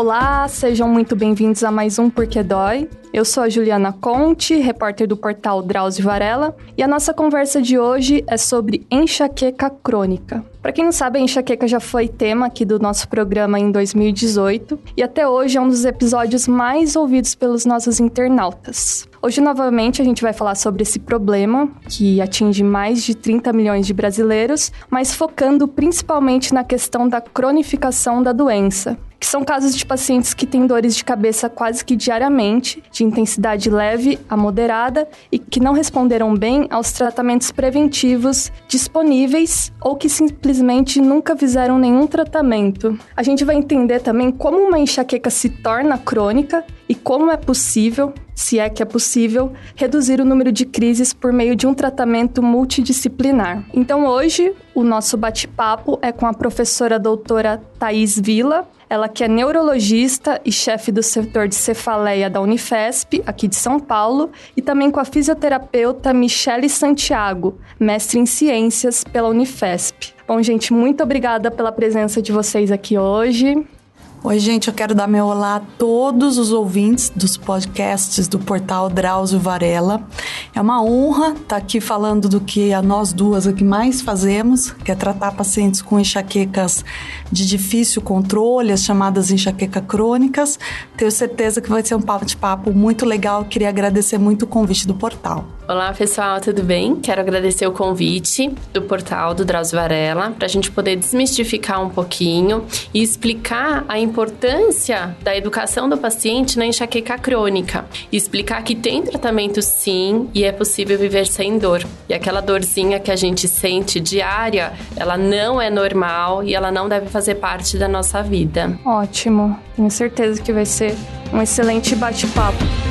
Olá, sejam muito bem-vindos a mais um Porque Dói. Eu sou a Juliana Conte, repórter do portal Drauzio Varela, e a nossa conversa de hoje é sobre enxaqueca crônica. Para quem não sabe, a enxaqueca já foi tema aqui do nosso programa em 2018 e até hoje é um dos episódios mais ouvidos pelos nossos internautas. Hoje, novamente, a gente vai falar sobre esse problema que atinge mais de 30 milhões de brasileiros, mas focando principalmente na questão da cronificação da doença, que são casos de pacientes que têm dores de cabeça quase que diariamente, de intensidade leve a moderada e que não responderam bem aos tratamentos preventivos disponíveis ou que simplesmente nunca fizeram nenhum tratamento. A gente vai entender também como uma enxaqueca se torna crônica e como é possível, se é que é possível, reduzir o número de crises por meio de um tratamento multidisciplinar. Então hoje o nosso bate-papo é com a professora doutora Thais Vila, ela que é neurologista e chefe do setor de cefaleia da Unifesp, aqui de São Paulo, e também com a fisioterapeuta Michele Santiago, mestre em ciências pela Unifesp. Bom, gente, muito obrigada pela presença de vocês aqui hoje. Oi, gente, eu quero dar meu olá a todos os ouvintes dos podcasts do portal Drauzio Varela. É uma honra estar aqui falando do que a nós duas aqui mais fazemos, que é tratar pacientes com enxaquecas de difícil controle, as chamadas enxaquecas crônicas. Tenho certeza que vai ser um bate-papo muito legal. Queria agradecer muito o convite do portal. Olá, pessoal, tudo bem? Quero agradecer o convite do portal do Drauzio Varela para a gente poder desmistificar um pouquinho e explicar a importância da educação do paciente na enxaqueca crônica e explicar que tem tratamento sim e é possível viver sem dor. E aquela dorzinha que a gente sente diária, ela não é normal e ela não deve fazer parte da nossa vida. Ótimo, tenho certeza que vai ser um excelente bate-papo.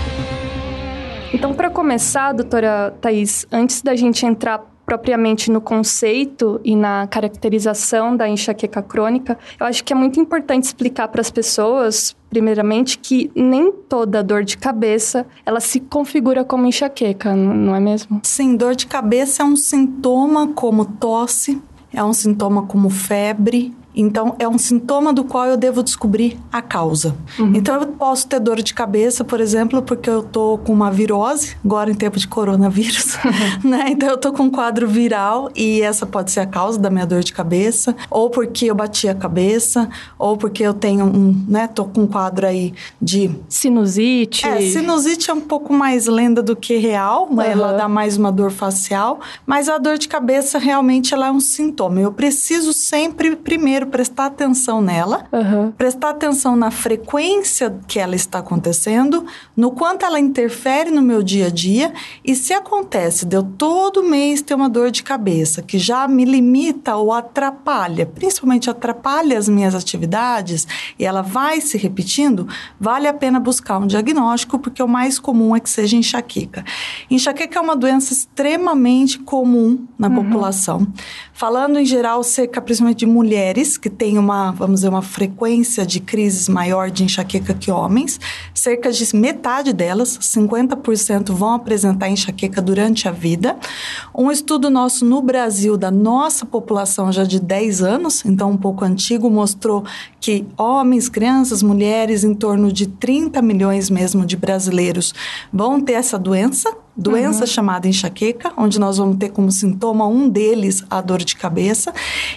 Então, para começar, doutora Thais, antes da gente entrar propriamente no conceito e na caracterização da enxaqueca crônica, eu acho que é muito importante explicar para as pessoas, primeiramente, que nem toda dor de cabeça ela se configura como enxaqueca, não é mesmo? Sim, dor de cabeça é um sintoma como tosse, é um sintoma como febre, então, é um sintoma do qual eu devo descobrir a causa. Uhum. Então, eu posso ter dor de cabeça, por exemplo, porque eu tô com uma virose, agora em tempo de coronavírus, né? Então, eu tô com um quadro viral e essa pode ser a causa da minha dor de cabeça, ou porque eu bati a cabeça, ou porque eu tenho um, né? Tô com um quadro aí de... Sinusite. É, sinusite é um pouco mais lenda do que real, uhum. ela dá mais uma dor facial, mas a dor de cabeça realmente ela é um sintoma. Eu preciso sempre, primeiro, prestar atenção nela, uhum. prestar atenção na frequência que ela está acontecendo, no quanto ela interfere no meu dia a dia e se acontece de eu todo mês ter uma dor de cabeça que já me limita ou atrapalha, principalmente atrapalha as minhas atividades e ela vai se repetindo, vale a pena buscar um diagnóstico porque o mais comum é que seja enxaqueca. Enxaqueca é uma doença extremamente comum na uhum. população. Falando em geral, cerca principalmente de mulheres que têm uma, vamos dizer, uma frequência de crises maior de enxaqueca que homens, cerca de metade delas, 50%, vão apresentar enxaqueca durante a vida. Um estudo nosso no Brasil, da nossa população já de 10 anos, então um pouco antigo, mostrou que homens, crianças, mulheres, em torno de 30 milhões mesmo de brasileiros vão ter essa doença doença uhum. chamada enxaqueca, onde nós vamos ter como sintoma um deles a dor de cabeça.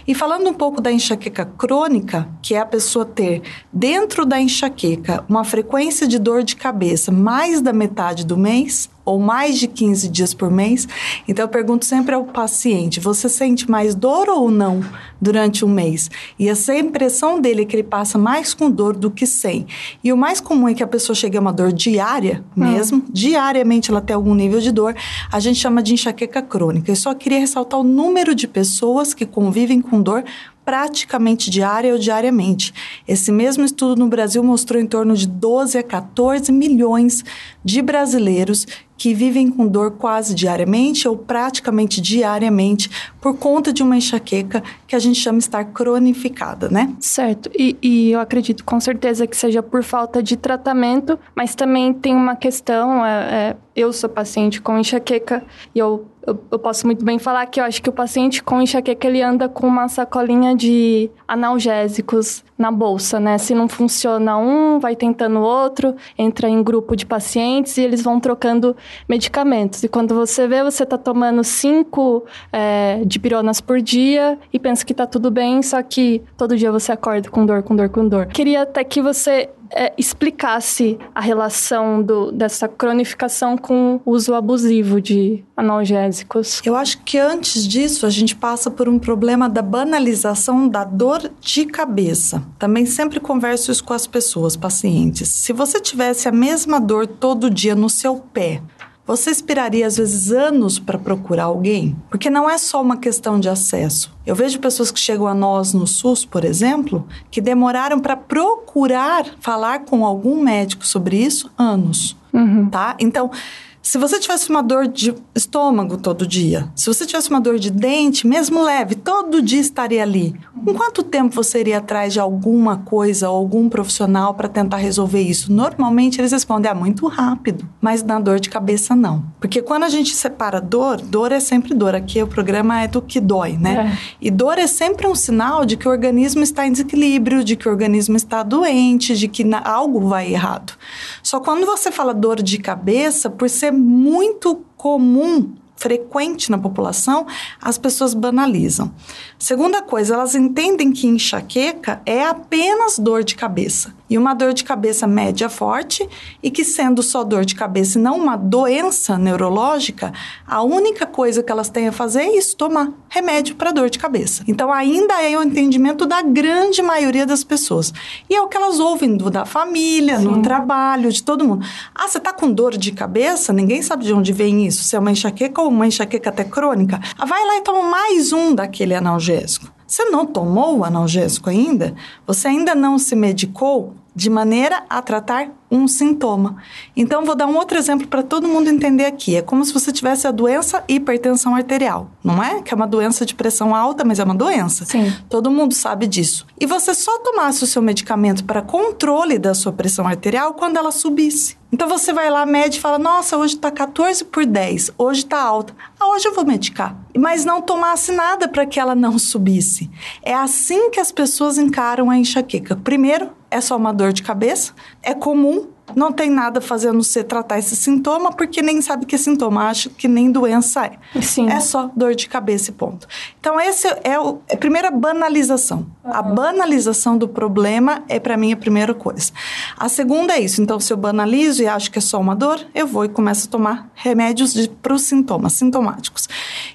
E falando um pouco da enxaqueca crônica, que é a pessoa ter dentro da enxaqueca uma frequência de dor de cabeça mais da metade do mês, ou mais de 15 dias por mês. Então eu pergunto sempre ao paciente: você sente mais dor ou não durante um mês? E essa impressão dele é que ele passa mais com dor do que sem. E o mais comum é que a pessoa chegue a uma dor diária mesmo, hum. diariamente ela tem algum nível de dor. A gente chama de enxaqueca crônica. Eu só queria ressaltar o número de pessoas que convivem com dor praticamente diária ou diariamente. Esse mesmo estudo no Brasil mostrou em torno de 12 a 14 milhões de brasileiros que vivem com dor quase diariamente ou praticamente diariamente por conta de uma enxaqueca que a gente chama estar cronificada, né? Certo. E, e eu acredito com certeza que seja por falta de tratamento, mas também tem uma questão. É, é, eu sou paciente com enxaqueca e eu eu, eu, posso muito bem falar que eu acho que o paciente com enxaqueca ele anda com uma sacolinha de analgésicos na bolsa, né? Se não funciona um, vai tentando outro, entra em grupo de pacientes e eles vão trocando medicamentos. E quando você vê, você está tomando cinco é, dipironas por dia e pensa que está tudo bem, só que todo dia você acorda com dor, com dor, com dor. Queria até que você é, explicasse a relação do, dessa cronificação com o uso abusivo de analgésicos. Eu acho que antes disso a gente passa por um problema da banalização da dor de cabeça. Também sempre converso isso com as pessoas, pacientes. Se você tivesse a mesma dor todo dia no seu pé, você esperaria às vezes anos para procurar alguém? Porque não é só uma questão de acesso. Eu vejo pessoas que chegam a nós no SUS, por exemplo, que demoraram para procurar falar com algum médico sobre isso anos, uhum. tá? Então, se você tivesse uma dor de estômago todo dia, se você tivesse uma dor de dente, mesmo leve, todo dia estaria ali. Com quanto tempo você iria atrás de alguma coisa ou algum profissional para tentar resolver isso? Normalmente eles respondem, ah, muito rápido. Mas na dor de cabeça, não. Porque quando a gente separa dor, dor é sempre dor. Aqui o programa é do que dói, né? É. E dor é sempre um sinal de que o organismo está em desequilíbrio, de que o organismo está doente, de que algo vai errado. Só quando você fala dor de cabeça, por ser muito comum frequente na população, as pessoas banalizam. Segunda coisa, elas entendem que enxaqueca é apenas dor de cabeça. E uma dor de cabeça média forte, e que sendo só dor de cabeça e não uma doença neurológica, a única coisa que elas têm a fazer é isso, tomar remédio para dor de cabeça. Então ainda é o entendimento da grande maioria das pessoas. E é o que elas ouvem do, da família, Sim. no trabalho, de todo mundo. Ah, você está com dor de cabeça? Ninguém sabe de onde vem isso, se é uma enxaqueca ou uma enxaqueca até crônica. Ah, vai lá e toma mais um daquele analgésico. Você não tomou o analgésico ainda? Você ainda não se medicou de maneira a tratar um sintoma. Então, vou dar um outro exemplo para todo mundo entender aqui. É como se você tivesse a doença hipertensão arterial, não é? Que é uma doença de pressão alta, mas é uma doença. Sim. Todo mundo sabe disso. E você só tomasse o seu medicamento para controle da sua pressão arterial quando ela subisse. Então você vai lá, mede e fala: Nossa, hoje está 14 por 10, hoje está alta. Ah, hoje eu vou medicar. Mas não tomasse nada para que ela não subisse. É assim que as pessoas encaram a enxaqueca. Primeiro, é só uma dor de cabeça, é comum, não tem nada fazendo você tratar esse sintoma, porque nem sabe que é sintoma, acha que nem doença é. Sim. É só dor de cabeça e ponto. Então, esse é, o, é a primeira banalização. Uhum. A banalização do problema é, para mim, a primeira coisa. A segunda é isso. Então, se eu banalizo e acho que é só uma dor, eu vou e começo a tomar remédios para os sintomas, sintomáticos.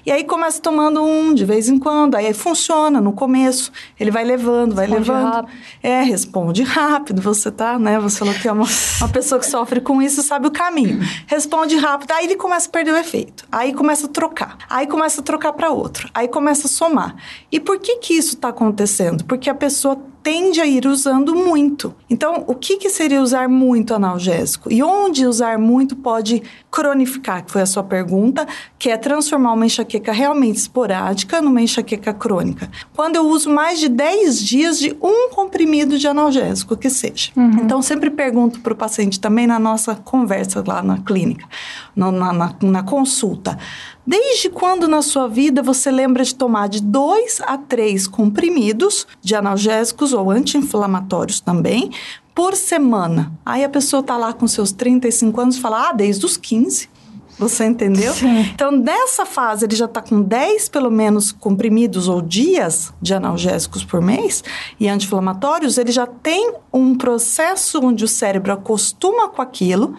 E aí, começo tomando um de vez em quando, aí funciona no começo, ele vai levando, vai responde levando. Rápido. É, responde rápido, você tá, né? Você falou que é uma uma pessoa que sofre com isso sabe o caminho. Responde rápido, aí ele começa a perder o efeito. Aí começa a trocar. Aí começa a trocar para outro. Aí começa a somar. E por que que isso está acontecendo? Porque a pessoa tende a ir usando muito. Então, o que, que seria usar muito analgésico? E onde usar muito pode cronificar, que foi a sua pergunta, que é transformar uma enxaqueca realmente esporádica numa enxaqueca crônica. Quando eu uso mais de 10 dias de um comprimido de analgésico, que seja. Uhum. Então, sempre pergunto para o paciente também na nossa conversa lá na clínica, na, na, na consulta. Desde quando na sua vida você lembra de tomar de dois a três comprimidos de analgésicos ou anti-inflamatórios também por semana? Aí a pessoa está lá com seus 35 anos e fala: Ah, desde os 15. Você entendeu? Sim. Então, nessa fase, ele já está com 10, pelo menos, comprimidos ou dias de analgésicos por mês e anti-inflamatórios, ele já tem um processo onde o cérebro acostuma com aquilo,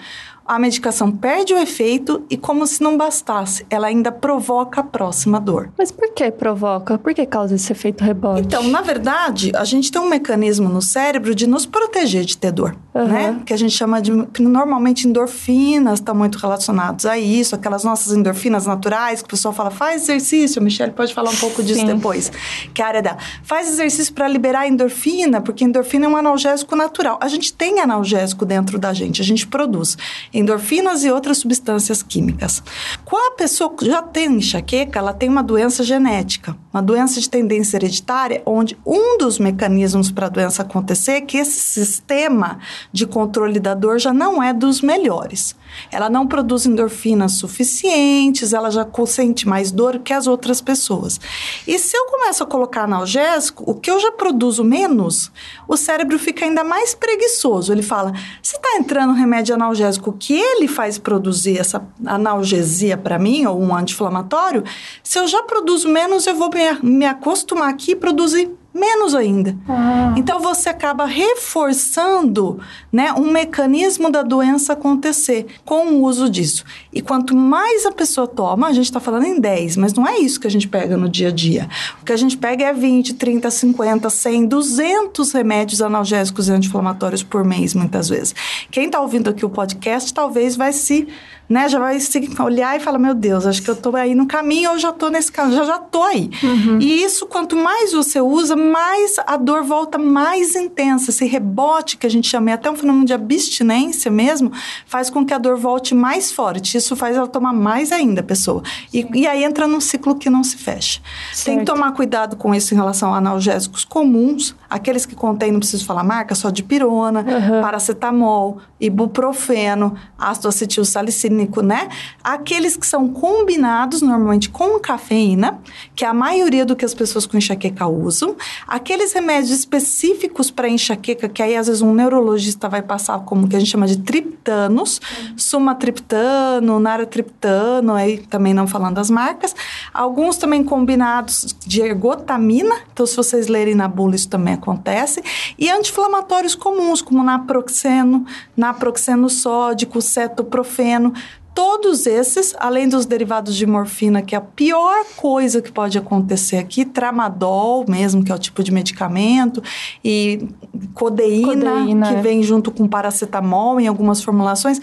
a medicação perde o efeito e, como se não bastasse, ela ainda provoca a próxima dor. Mas por que provoca? Por que causa esse efeito rebote? Então, na verdade, a gente tem um mecanismo no cérebro de nos proteger de ter dor, uhum. né? Que a gente chama de. Normalmente, endorfinas estão muito relacionados a isso, aquelas nossas endorfinas naturais, que o pessoal fala, faz exercício. Michelle pode falar um pouco disso Sim. depois, que é a área da. Faz exercício para liberar endorfina, porque endorfina é um analgésico natural. A gente tem analgésico dentro da gente, a gente produz endorfinas e outras substâncias químicas. Quando a pessoa já tem enxaqueca, ela tem uma doença genética, uma doença de tendência hereditária, onde um dos mecanismos para a doença acontecer é que esse sistema de controle da dor já não é dos melhores. Ela não produz endorfinas suficientes, ela já sente mais dor que as outras pessoas. E se eu começo a colocar analgésico, o que eu já produzo menos, o cérebro fica ainda mais preguiçoso. Ele fala: se está entrando remédio analgésico que ele faz produzir essa analgesia para mim, ou um anti-inflamatório, se eu já produzo menos, eu vou me, me acostumar aqui e produzir menos ainda. Ah. Então você acaba reforçando, né, um mecanismo da doença acontecer com o uso disso. E quanto mais a pessoa toma, a gente está falando em 10, mas não é isso que a gente pega no dia a dia. O que a gente pega é 20, 30, 50, 100, 200 remédios analgésicos e anti-inflamatórios por mês, muitas vezes. Quem está ouvindo aqui o podcast talvez vai se né, já vai olhar e falar, meu Deus, acho que eu estou aí no caminho ou já estou nesse caminho, já já estou aí. Uhum. E isso, quanto mais você usa, mais a dor volta mais intensa. Esse rebote que a gente chama, é até um fenômeno de abstinência mesmo, faz com que a dor volte mais forte. Isso faz ela tomar mais ainda a pessoa. E, e aí entra num ciclo que não se fecha. Certo. Tem que tomar cuidado com isso em relação a analgésicos comuns, aqueles que contêm, não preciso falar marca, só de pirona, uhum. paracetamol, ibuprofeno, ácido acetil salicílico, né? Aqueles que são combinados normalmente com cafeína, que é a maioria do que as pessoas com enxaqueca usam. Aqueles remédios específicos para enxaqueca, que aí às vezes um neurologista vai passar como que a gente chama de triptanos, uhum. sumatriptano, naratriptano, aí também não falando das marcas. Alguns também combinados de ergotamina, então se vocês lerem na bula isso também acontece. E anti-inflamatórios comuns, como naproxeno, naproxeno sódico, cetoprofeno, Todos esses, além dos derivados de morfina, que é a pior coisa que pode acontecer aqui, tramadol mesmo, que é o tipo de medicamento, e codeína, codeína que é. vem junto com paracetamol em algumas formulações,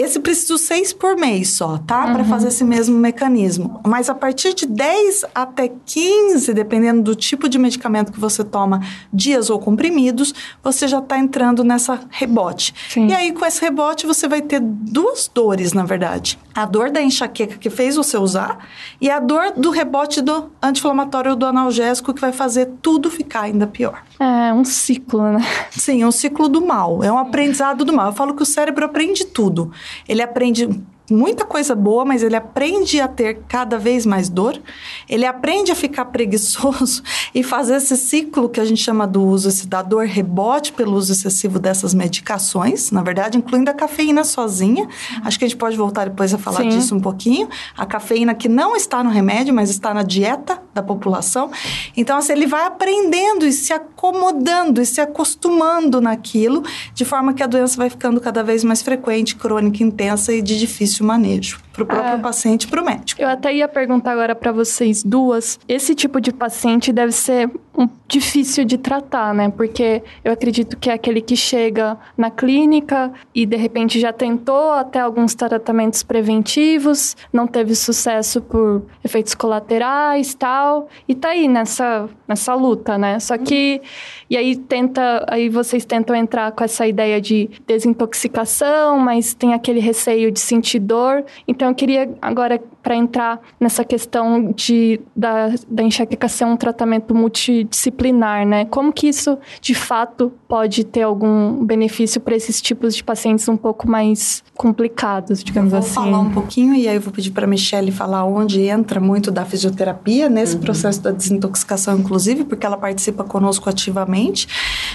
esse preciso seis por mês só, tá? Uhum. Para fazer esse mesmo mecanismo. Mas a partir de 10 até 15, dependendo do tipo de medicamento que você toma, dias ou comprimidos, você já está entrando nessa rebote. Sim. E aí, com esse rebote, você vai ter duas dores, na verdade. A dor da enxaqueca que fez você usar e a dor do rebote do anti-inflamatório do analgésico que vai fazer tudo ficar ainda pior. É um ciclo, né? Sim, é um ciclo do mal. É um aprendizado do mal. Eu falo que o cérebro aprende tudo. Ele aprende muita coisa boa, mas ele aprende a ter cada vez mais dor, ele aprende a ficar preguiçoso e fazer esse ciclo que a gente chama do uso esse, da dor rebote pelo uso excessivo dessas medicações, na verdade, incluindo a cafeína sozinha. Acho que a gente pode voltar depois a falar Sim. disso um pouquinho. A cafeína que não está no remédio, mas está na dieta da população. Então, assim, ele vai aprendendo e se acomodando e se acostumando naquilo, de forma que a doença vai ficando cada vez mais frequente, crônica, intensa e de difícil difícil manejo para o próprio é. paciente e para o médico. Eu até ia perguntar agora para vocês duas. Esse tipo de paciente deve ser um, difícil de tratar, né? Porque eu acredito que é aquele que chega na clínica e de repente já tentou até alguns tratamentos preventivos, não teve sucesso por efeitos colaterais, tal, e tá aí nessa nessa luta, né? Só que e aí tenta, aí vocês tentam entrar com essa ideia de desintoxicação, mas tem aquele receio de sentir dor. Então eu queria agora para entrar nessa questão de, da, da enxaqueca ser um tratamento multidisciplinar, né? Como que isso, de fato, pode ter algum benefício para esses tipos de pacientes um pouco mais complicados, digamos eu vou assim? Vou falar um pouquinho e aí eu vou pedir para a Michelle falar onde entra muito da fisioterapia nesse uhum. processo da desintoxicação, inclusive, porque ela participa conosco ativamente.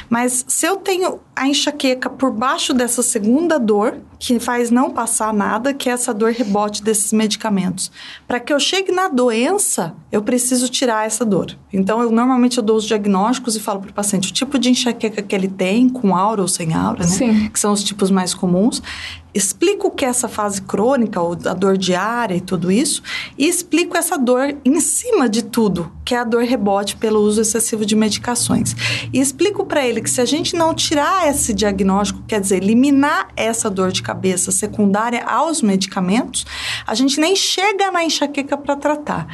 Mas se eu tenho a enxaqueca por baixo dessa segunda dor, que faz não passar nada, que é essa dor rebote desses medicamentos. Para que eu chegue na doença, eu preciso tirar essa dor. Então, eu normalmente eu dou os diagnósticos e falo para o paciente o tipo de enxaqueca que ele tem, com aura ou sem aura, né? Sim. Que são os tipos mais comuns explico o que é essa fase crônica, ou a dor diária e tudo isso, e explico essa dor em cima de tudo, que é a dor rebote pelo uso excessivo de medicações. E explico para ele que se a gente não tirar esse diagnóstico, quer dizer, eliminar essa dor de cabeça secundária aos medicamentos, a gente nem chega na enxaqueca para tratar.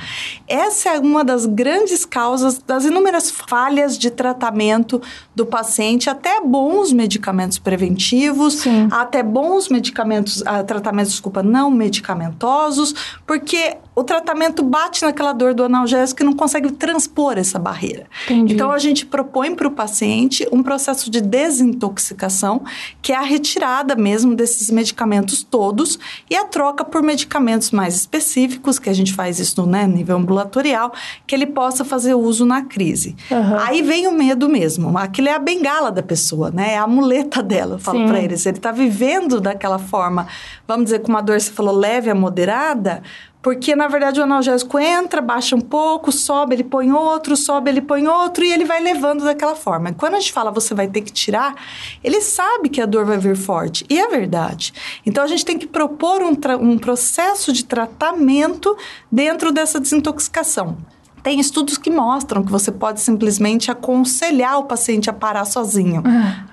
Essa é uma das grandes causas das inúmeras falhas de tratamento do paciente até bons medicamentos preventivos, Sim. até bons medicamentos, uh, tratamentos, desculpa, não medicamentosos, porque o tratamento bate naquela dor do analgésico e não consegue transpor essa barreira. Entendi. Então, a gente propõe para o paciente um processo de desintoxicação, que é a retirada mesmo desses medicamentos todos e a troca por medicamentos mais específicos, que a gente faz isso no né, nível ambulatorial, que ele possa fazer uso na crise. Uhum. Aí vem o medo mesmo. Aquilo é a bengala da pessoa, né? É a muleta dela. Eu falo para ele, se ele está vivendo daquela forma, vamos dizer, com uma dor, você falou, leve a moderada, porque, na verdade, o analgésico entra, baixa um pouco, sobe, ele põe outro, sobe, ele põe outro, e ele vai levando daquela forma. Quando a gente fala você vai ter que tirar, ele sabe que a dor vai vir forte. E é verdade. Então, a gente tem que propor um, um processo de tratamento dentro dessa desintoxicação. Tem estudos que mostram que você pode simplesmente aconselhar o paciente a parar sozinho.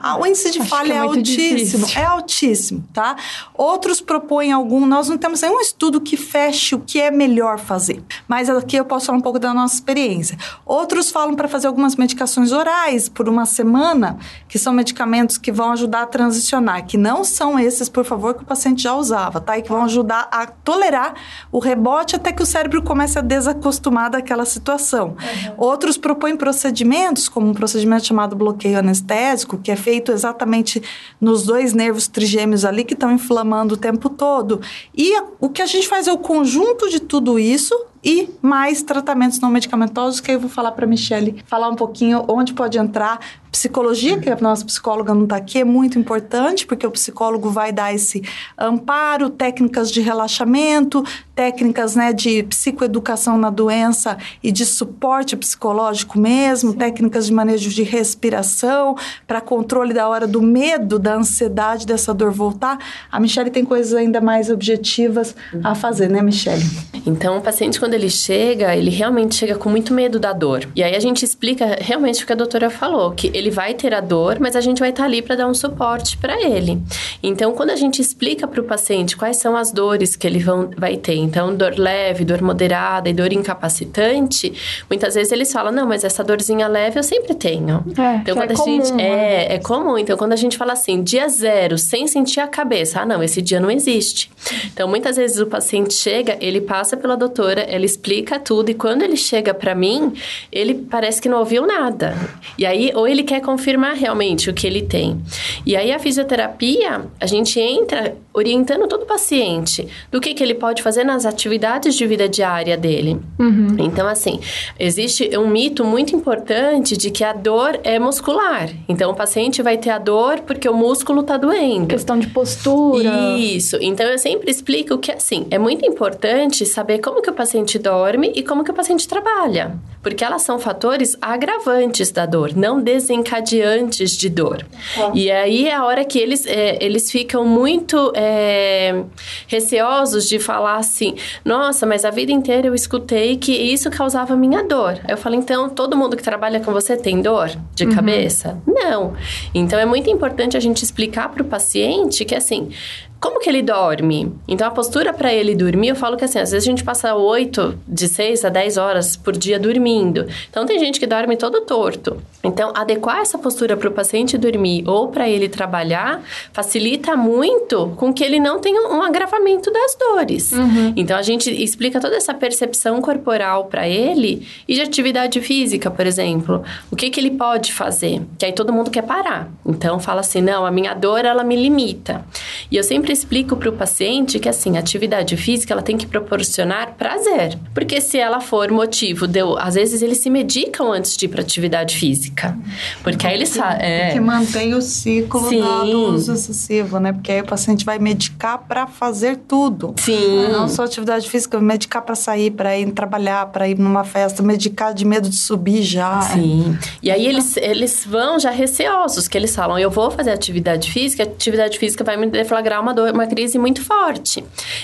Ah, o índice de falha é, é altíssimo. Difícil. É altíssimo, tá? Outros propõem algum. Nós não temos nenhum estudo que feche o que é melhor fazer. Mas aqui eu posso falar um pouco da nossa experiência. Outros falam para fazer algumas medicações orais por uma semana, que são medicamentos que vão ajudar a transicionar, que não são esses, por favor, que o paciente já usava, tá? E que vão ajudar a tolerar o rebote até que o cérebro comece a desacostumar daquela situação situação. Uhum. Outros propõem procedimentos, como um procedimento chamado bloqueio anestésico, que é feito exatamente nos dois nervos trigêmeos ali que estão inflamando o tempo todo. E o que a gente faz é o conjunto de tudo isso e mais tratamentos não medicamentosos, que eu vou falar para a Michelle falar um pouquinho onde pode entrar. Psicologia, que a nossa psicóloga não está aqui, é muito importante, porque o psicólogo vai dar esse amparo, técnicas de relaxamento, técnicas né, de psicoeducação na doença e de suporte psicológico mesmo, Sim. técnicas de manejo de respiração, para controle da hora do medo, da ansiedade dessa dor voltar. A Michelle tem coisas ainda mais objetivas a fazer, né, Michelle? Então, o paciente, quando ele chega, ele realmente chega com muito medo da dor. E aí a gente explica realmente o que a doutora falou, que ele vai ter a dor, mas a gente vai estar ali para dar um suporte para ele. Então, quando a gente explica para o paciente quais são as dores que ele vão, vai ter, então dor leve, dor moderada e dor incapacitante, muitas vezes eles falam: "Não, mas essa dorzinha leve eu sempre tenho". É, então quando é a comum, gente né? é, é comum, então quando a gente fala assim, dia zero, sem sentir a cabeça, ah, não, esse dia não existe. Então, muitas vezes o paciente chega, ele passa pela doutora, ela explica tudo e quando ele chega para mim, ele parece que não ouviu nada. E aí ou ele quer confirmar realmente o que ele tem. E aí a fisioterapia, a gente entra orientando todo o paciente do que, que ele pode fazer nas atividades de vida diária dele. Uhum. Então, assim, existe um mito muito importante de que a dor é muscular. Então, o paciente vai ter a dor porque o músculo está doendo. Questão de postura. Isso. Então, eu sempre explico que, assim, é muito importante saber como que o paciente dorme e como que o paciente trabalha. Porque elas são fatores agravantes da dor, não desencadeantes de dor. É. E aí é a hora que eles, é, eles ficam muito é, receosos de falar assim: nossa, mas a vida inteira eu escutei que isso causava minha dor. Aí eu falo: então todo mundo que trabalha com você tem dor de uhum. cabeça? Não. Então é muito importante a gente explicar para o paciente que assim como que ele dorme? Então, a postura para ele dormir, eu falo que assim, às vezes a gente passa 8, de 6 a 10 horas por dia dormindo. Então, tem gente que dorme todo torto. Então, adequar essa postura para o paciente dormir ou para ele trabalhar facilita muito com que ele não tenha um agravamento das dores. Uhum. Então, a gente explica toda essa percepção corporal para ele e de atividade física, por exemplo. O que, que ele pode fazer? Que aí todo mundo quer parar. Então, fala assim: não, a minha dor, ela me limita. E eu sempre sempre explico para o paciente que assim, a atividade física ela tem que proporcionar prazer. Porque se ela for motivo de eu, às vezes eles se medicam antes de ir para atividade física. Porque aí eles é que mantém o ciclo do uso excessivo, né? Porque aí o paciente vai medicar para fazer tudo. Sim. Não só atividade física, medicar para sair, para ir trabalhar, para ir numa festa, medicar de medo de subir já. Sim. E aí eles, eles vão já receosos, que eles falam: eu vou fazer atividade física, atividade física vai me deflagrar uma dor, uma crise muito forte.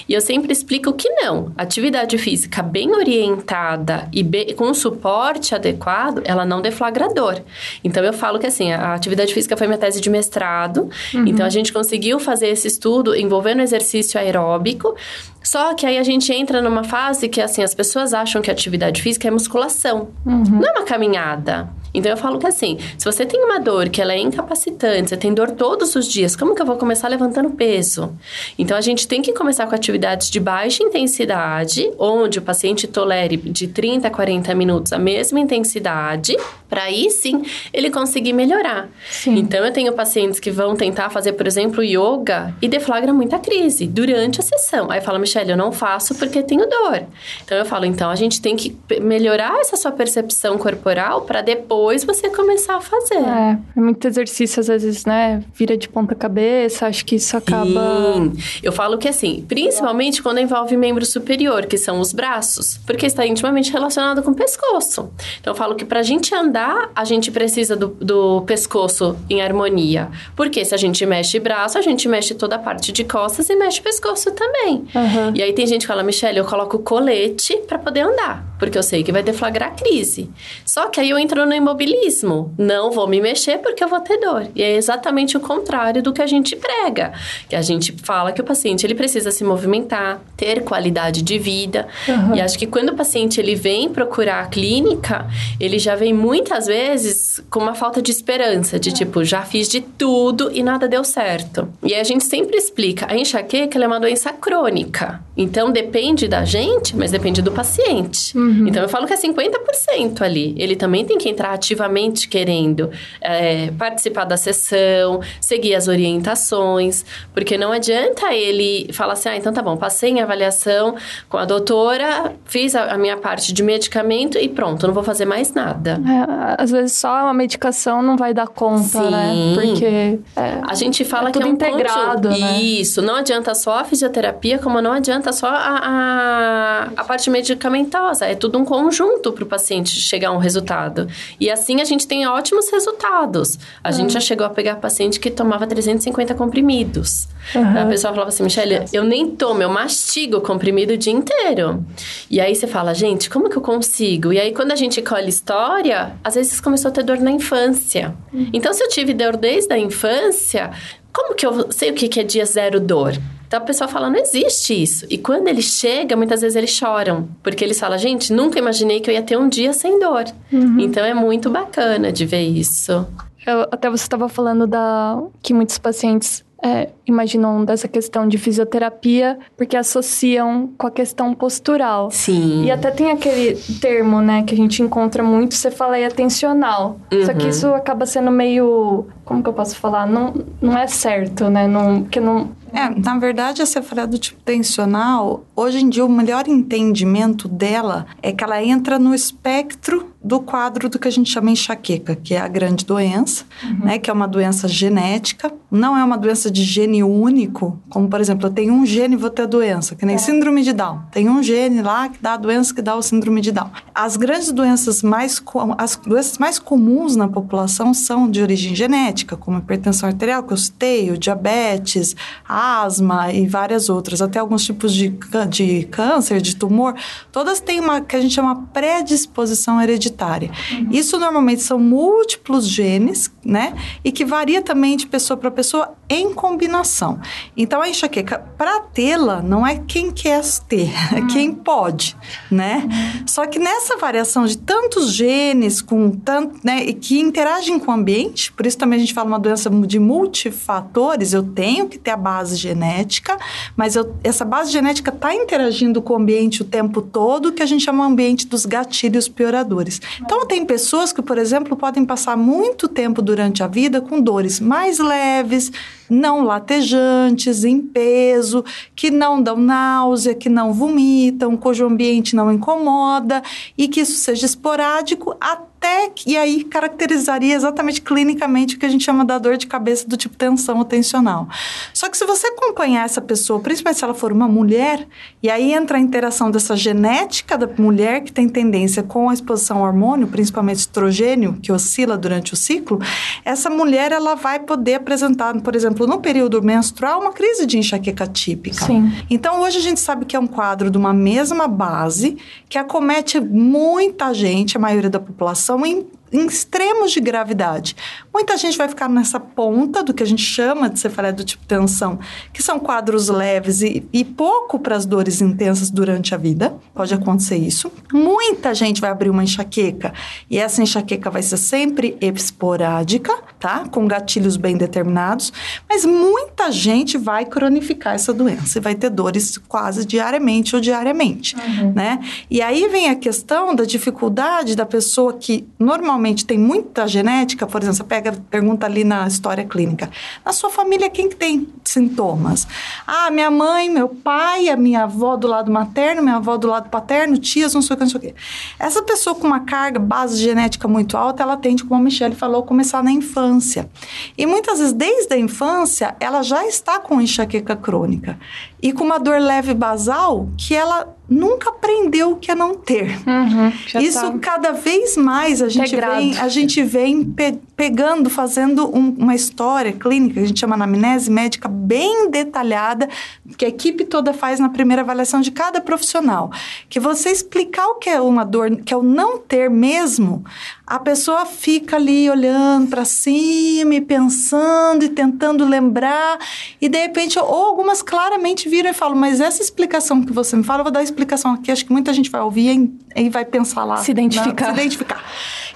E eu sempre explico que não. Atividade física bem orientada e bem, com suporte adequado, ela não deflagra dor. Então eu falo que assim, a atividade física foi minha tese de mestrado. Uhum. Então a gente conseguiu fazer esse estudo envolvendo exercício aeróbico. Só que aí a gente entra numa fase que assim, as pessoas acham que a atividade física é musculação. Uhum. Não é uma caminhada. Então eu falo que assim, se você tem uma dor que ela é incapacitante, você tem dor todos os dias, como que eu vou começar levantando peso? Então a gente tem que começar com atividades de baixa intensidade, onde o paciente tolere de 30 a 40 minutos a mesma intensidade, para aí sim ele conseguir melhorar. Sim. Então eu tenho pacientes que vão tentar fazer, por exemplo, yoga e deflagra muita crise durante a sessão. Aí fala, Michelle, eu não faço porque tenho dor. Então eu falo, então a gente tem que melhorar essa sua percepção corporal para depois você começar a fazer. É, é muito exercício às vezes, né? Vira de ponta cabeça, acho que isso acaba. Sim. Eu falo que assim, principalmente quando envolve membro superior, que são os braços, porque está intimamente relacionado com o pescoço. Então eu falo que para a gente andar, a gente precisa do, do pescoço em harmonia. Porque se a gente mexe braço, a gente mexe toda a parte de costas e mexe o pescoço também. Uhum. E aí tem gente que fala, Michelle, eu coloco colete para poder andar, porque eu sei que vai deflagrar crise. Só que aí eu entro no imobilismo. Não vou me mexer porque eu vou ter dor. E é exatamente o contrário do que a gente prega. Que a gente fala que o paciente ele precisa se movimentar, ter qualidade de vida. Uhum. E acho que quando o paciente ele vem procurar a clínica, ele já vem muitas vezes com uma falta de esperança, de tipo, já fiz de tudo e nada deu certo. E a gente sempre explica, a enxaqueca é uma doença crônica. Então depende da gente, mas depende do paciente. Uhum. Então eu falo que é 50% ali. Ele também tem que entrar ativamente querendo é, participar da sessão, seguir as orientações, porque não adianta ele falar assim: ah, então tá bom, passei em avaliação com a doutora, fiz a, a minha parte de medicamento e pronto, não vou fazer mais nada. É, às vezes só uma medicação não vai dar conta, né? Sim. né? Porque é, a gente fala é que é um integrado, né? Isso, não adianta só a fisioterapia, como não adianta só a, a, a parte medicamentosa. É tudo um conjunto para o paciente chegar a um resultado. E assim a gente tem ótimos resultados. A uhum. gente já chegou a pegar paciente que tomava 350 comprimidos. Uhum. A pessoa falava assim, Michelle, eu nem tomo, eu mastigo o comprimido o dia inteiro. E aí você fala, gente, como que eu consigo? E aí quando a gente colhe história, às vezes começou a ter dor na infância. Uhum. Então se eu tive dor desde a infância, como que eu sei o que é dia zero dor? Então a pessoa fala, não existe isso. E quando ele chega, muitas vezes eles choram. Porque eles falam, gente, nunca imaginei que eu ia ter um dia sem dor. Uhum. Então é muito bacana de ver isso. Eu, até você estava falando da que muitos pacientes é, imaginam dessa questão de fisioterapia porque associam com a questão postural. Sim. E até tem aquele termo, né, que a gente encontra muito, você fala aí atencional. Uhum. Só que uhum. isso acaba sendo meio, como que eu posso falar? Não, não é certo, né? Não, que não é, na verdade, a cefaleia do tipo tensional, hoje em dia, o melhor entendimento dela é que ela entra no espectro do quadro do que a gente chama enxaqueca, que é a grande doença, uhum. né, que é uma doença genética, não é uma doença de gene único, como por exemplo, eu tenho um gene e vou ter a doença, que nem é. síndrome de Down. Tem um gene lá que dá a doença que dá o síndrome de Down. As grandes doenças mais as doenças mais comuns na população são de origem genética, como hipertensão arterial, que eu citei, o diabetes, asma e várias outras, até alguns tipos de, de câncer, de tumor, todas têm uma que a gente chama predisposição hereditária hereditária. Uhum. Isso normalmente são múltiplos genes, né? E que varia também de pessoa para pessoa em combinação. Então a enxaqueca, para tê-la, não é quem quer ter, é uhum. quem pode, né? Uhum. Só que nessa variação de tantos genes com tanto, né, e que interagem com o ambiente, por isso também a gente fala uma doença de multifatores, eu tenho que ter a base genética, mas eu, essa base genética está interagindo com o ambiente o tempo todo, que a gente chama o ambiente dos gatilhos pioradores. Então, tem pessoas que, por exemplo, podem passar muito tempo durante a vida com dores mais leves, não latejantes, em peso, que não dão náusea, que não vomitam, cujo ambiente não incomoda e que isso seja esporádico até que, e aí caracterizaria exatamente clinicamente o que a gente chama da dor de cabeça do tipo tensão ou tensional. Só que se você acompanhar essa pessoa, principalmente se ela for uma mulher, e aí entra a interação dessa genética da mulher que tem tendência com a exposição ao hormônio, principalmente estrogênio, que oscila durante o ciclo, essa mulher ela vai poder apresentar, por exemplo, exemplo, no período menstrual, uma crise de enxaqueca típica. Sim. Então, hoje a gente sabe que é um quadro de uma mesma base que acomete muita gente, a maioria da população, em em extremos de gravidade. Muita gente vai ficar nessa ponta do que a gente chama de cefaleia do tipo tensão, que são quadros leves e, e pouco para as dores intensas durante a vida. Pode acontecer isso. Muita gente vai abrir uma enxaqueca e essa enxaqueca vai ser sempre esporádica, tá? Com gatilhos bem determinados, mas muita gente vai cronificar essa doença e vai ter dores quase diariamente ou diariamente, uhum. né? E aí vem a questão da dificuldade da pessoa que normalmente tem muita genética, por exemplo, você pega, pergunta ali na história clínica, na sua família quem que tem sintomas? Ah, minha mãe, meu pai, a minha avó do lado materno, minha avó do lado paterno, tias, não sei o que, não sei o que. Essa pessoa com uma carga base genética muito alta, ela tende, como a Michelle falou, começar na infância. E muitas vezes, desde a infância, ela já está com enxaqueca crônica e com uma dor leve basal que ela nunca aprendeu o que é não ter. Uhum, Isso tá cada vez mais a gente vem, a gente vem pe pegando, fazendo um, uma história clínica, a gente chama anamnese médica bem detalhada, que a equipe toda faz na primeira avaliação de cada profissional. Que você explicar o que é uma dor, que é o não ter mesmo, a pessoa fica ali olhando para cima e pensando e tentando lembrar, e de repente, ou algumas claramente viram e falam, mas essa explicação que você me fala, eu vou dar a explicação aqui, acho que muita gente vai ouvir e, vai pensar lá. Se identificar. se identificar.